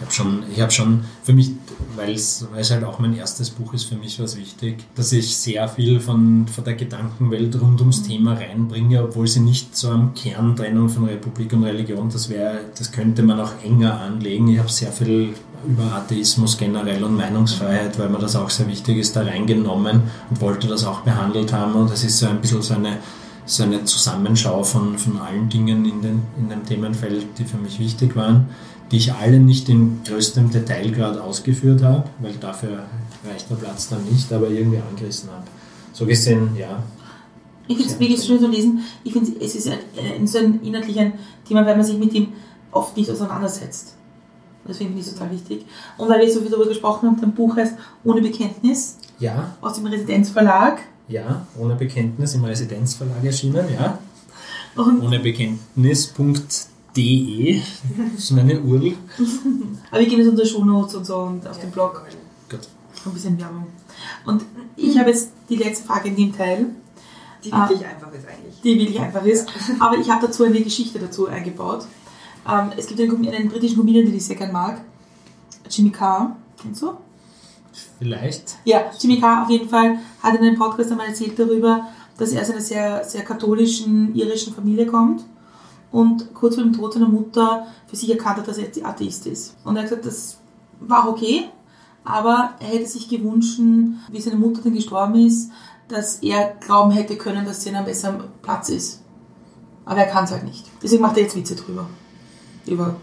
Ich habe schon, hab schon für mich weil es halt auch mein erstes Buch ist, für mich was wichtig, dass ich sehr viel von, von der Gedankenwelt rund ums Thema reinbringe, obwohl sie nicht so am Kerntrennung von Republik und Religion, das wäre, das könnte man auch enger anlegen. Ich habe sehr viel über Atheismus generell und Meinungsfreiheit, weil mir das auch sehr wichtig ist, da reingenommen und wollte das auch behandelt haben. Und das ist so ein bisschen so eine so eine Zusammenschau von, von allen Dingen in, den, in dem Themenfeld, die für mich wichtig waren die ich alle nicht in größtem Detailgrad ausgeführt habe, weil dafür reicht der Platz dann nicht, aber irgendwie angerissen habe. So gesehen, ja. Ich finde es wirklich schön zu lesen. Ich finde, es ist ein, so ein inhaltliches Thema, weil man sich mit dem oft nicht auseinandersetzt. Deswegen finde ich es total wichtig. Und weil wir so viel darüber gesprochen haben, dein Buch heißt Ohne Bekenntnis. Ja. Aus dem Residenzverlag. Ja, ohne Bekenntnis im Residenzverlag erschienen, ja. Und ohne Bekenntnis de. Das ist meine URL. Aber wir geben es unter Shownotes und so und auf ja. dem Blog. Gut. Ein bisschen Werbung. Und ich habe jetzt die letzte Frage in dem Teil. Die wirklich ah, einfach ist eigentlich. Die wirklich einfach ist. Aber ich habe dazu eine Geschichte dazu eingebaut. Ähm, es gibt einen, einen britischen Comedian, den ich sehr gerne mag. Jimmy Carr. Kennst du? Vielleicht. Ja, Jimmy Carr auf jeden Fall hat in einem Podcast einmal erzählt darüber, dass er aus einer sehr, sehr katholischen irischen Familie kommt und kurz vor dem Tod seiner Mutter für sich erkannt hat, dass er jetzt Atheist ist. Und er hat gesagt, das war okay, aber er hätte sich gewünscht, wie seine Mutter dann gestorben ist, dass er glauben hätte können, dass sie in einem besseren Platz ist. Aber er kann es halt nicht. Deswegen macht er jetzt Witze drüber. Über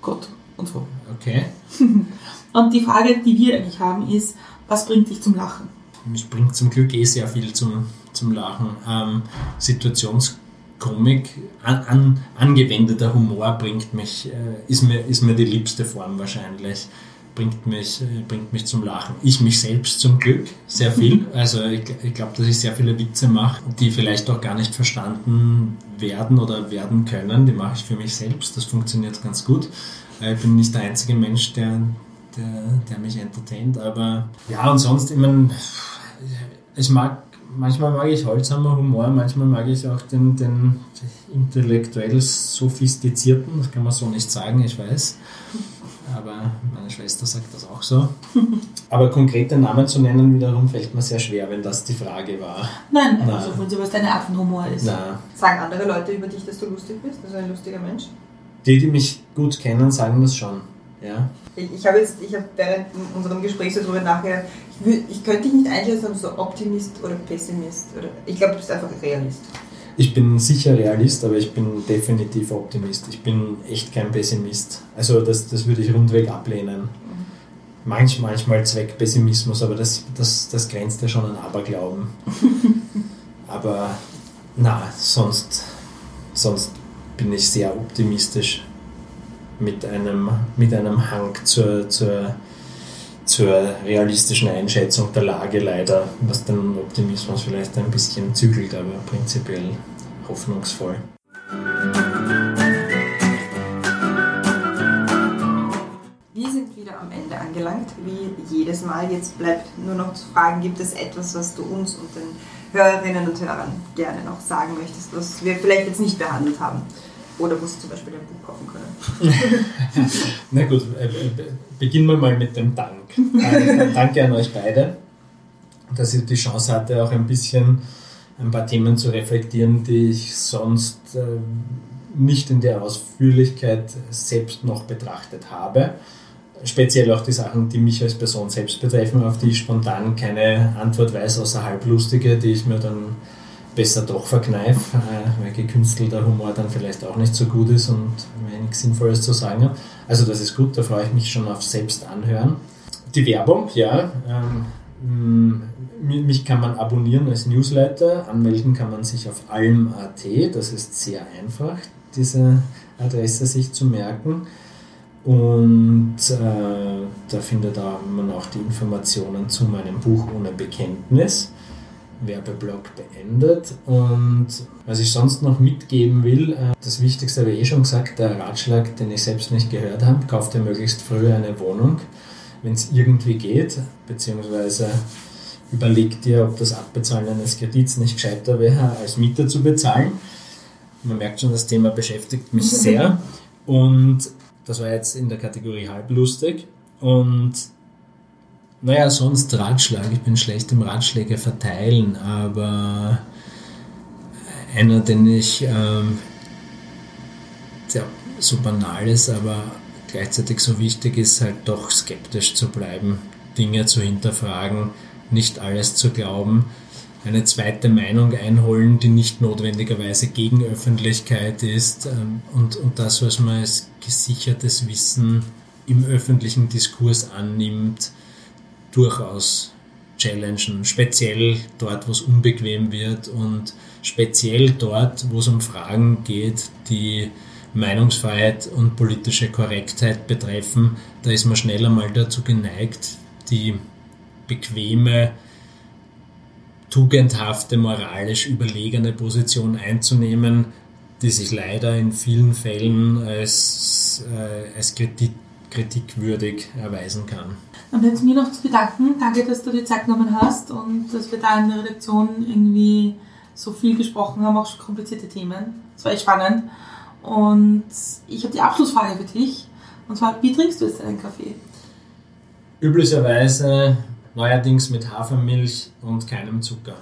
Gott und so. Okay. und die Frage, die wir eigentlich haben, ist, was bringt dich zum Lachen? Mich bringt zum Glück eh sehr viel zum, zum Lachen. Ähm, Situations Comic, an, an, angewendeter Humor bringt mich, äh, ist, mir, ist mir die liebste Form wahrscheinlich, bringt mich, äh, bringt mich zum Lachen. Ich mich selbst zum Glück sehr viel. Also ich, ich glaube, dass ich sehr viele Witze mache, die vielleicht auch gar nicht verstanden werden oder werden können. Die mache ich für mich selbst. Das funktioniert ganz gut. Äh, ich bin nicht der einzige Mensch, der, der, der mich entertaint, aber ja, und sonst, ich meine, ich mag manchmal mag ich holzhammer Humor, manchmal mag ich auch den, den intellektuell sophistizierten, das kann man so nicht sagen, ich weiß. Aber meine Schwester sagt das auch so. Aber konkrete Namen zu nennen wiederum fällt mir sehr schwer, wenn das die Frage war. Nein, Na. also wenn sie was deine Art von Humor ist. Na. Sagen andere Leute über dich, dass du lustig bist, dass du ein lustiger Mensch? Die, die mich gut kennen, sagen das schon. Ja. Ich, ich habe jetzt, ich habe während unserem Gespräch so drüber nachgedacht, ich, würd, ich könnte dich nicht einschätzen, ob so Optimist oder Pessimist oder. Ich glaube, du bist einfach Realist. Ich bin sicher Realist, aber ich bin definitiv Optimist. Ich bin echt kein Pessimist. Also das, das würde ich rundweg ablehnen. Manch, manchmal Zweck Pessimismus, aber das, das, das grenzt ja schon an Aberglauben. aber na, sonst, sonst bin ich sehr optimistisch mit einem, mit einem Hang zur, zur, zur realistischen Einschätzung der Lage leider, was den Optimismus vielleicht ein bisschen zügelt, aber prinzipiell hoffnungsvoll. Wir sind wieder am Ende angelangt, wie jedes Mal. Jetzt bleibt nur noch zu fragen, gibt es etwas, was du uns und den Hörerinnen und Hörern gerne noch sagen möchtest, was wir vielleicht jetzt nicht behandelt haben? Oder wo sie zum Beispiel ein Buch kaufen können. Na gut, äh, äh, beginnen wir mal mit dem Dank. Äh, Danke an euch beide, dass ich die Chance hatte, auch ein bisschen ein paar Themen zu reflektieren, die ich sonst nicht in der Ausführlichkeit selbst noch betrachtet habe. Speziell auch die Sachen, die mich als Person selbst betreffen, auf die ich spontan keine Antwort weiß, außer halblustige, die ich mir dann besser doch verkneife, weil gekünstelter Humor dann vielleicht auch nicht so gut ist und wenig Sinnvolles zu sagen habe. Also das ist gut, da freue ich mich schon auf selbst anhören. Die Werbung, ja. Ähm, mich kann man abonnieren als Newsletter, anmelden kann man sich auf alm.at, das ist sehr einfach, diese Adresse sich zu merken. Und äh, da findet man auch die Informationen zu meinem Buch Ohne Bekenntnis. Werbeblock beendet. Und was ich sonst noch mitgeben will, äh, das Wichtigste habe ich eh schon gesagt, der Ratschlag, den ich selbst nicht gehört habe, kauft ihr möglichst früh eine Wohnung, wenn es irgendwie geht, beziehungsweise überlegt ihr, ob das Abbezahlen eines Kredits nicht gescheiter wäre, als Mieter zu bezahlen. Man merkt schon, das Thema beschäftigt mich sehr. Und das war jetzt in der Kategorie halblustig. Und naja, sonst Ratschlag. Ich bin schlecht im Ratschläge verteilen, aber einer, den ich, ähm, der so banal ist, aber gleichzeitig so wichtig ist, halt doch skeptisch zu bleiben, Dinge zu hinterfragen, nicht alles zu glauben, eine zweite Meinung einholen, die nicht notwendigerweise gegen Öffentlichkeit ist ähm, und, und das, was man als gesichertes Wissen im öffentlichen Diskurs annimmt, durchaus challengen, speziell dort, wo es unbequem wird und speziell dort, wo es um Fragen geht, die Meinungsfreiheit und politische Korrektheit betreffen, da ist man schneller mal dazu geneigt, die bequeme, tugendhafte, moralisch überlegene Position einzunehmen, die sich leider in vielen Fällen als, äh, als Kritik, kritikwürdig erweisen kann. Dann bleibt es mir noch zu bedanken. Danke, dass du die Zeit genommen hast und dass wir da in der Redaktion irgendwie so viel gesprochen haben, auch schon komplizierte Themen. Das war echt spannend. Und ich habe die Abschlussfrage für dich. Und zwar, wie trinkst du jetzt deinen Kaffee? Üblicherweise neuerdings mit Hafermilch und keinem Zucker.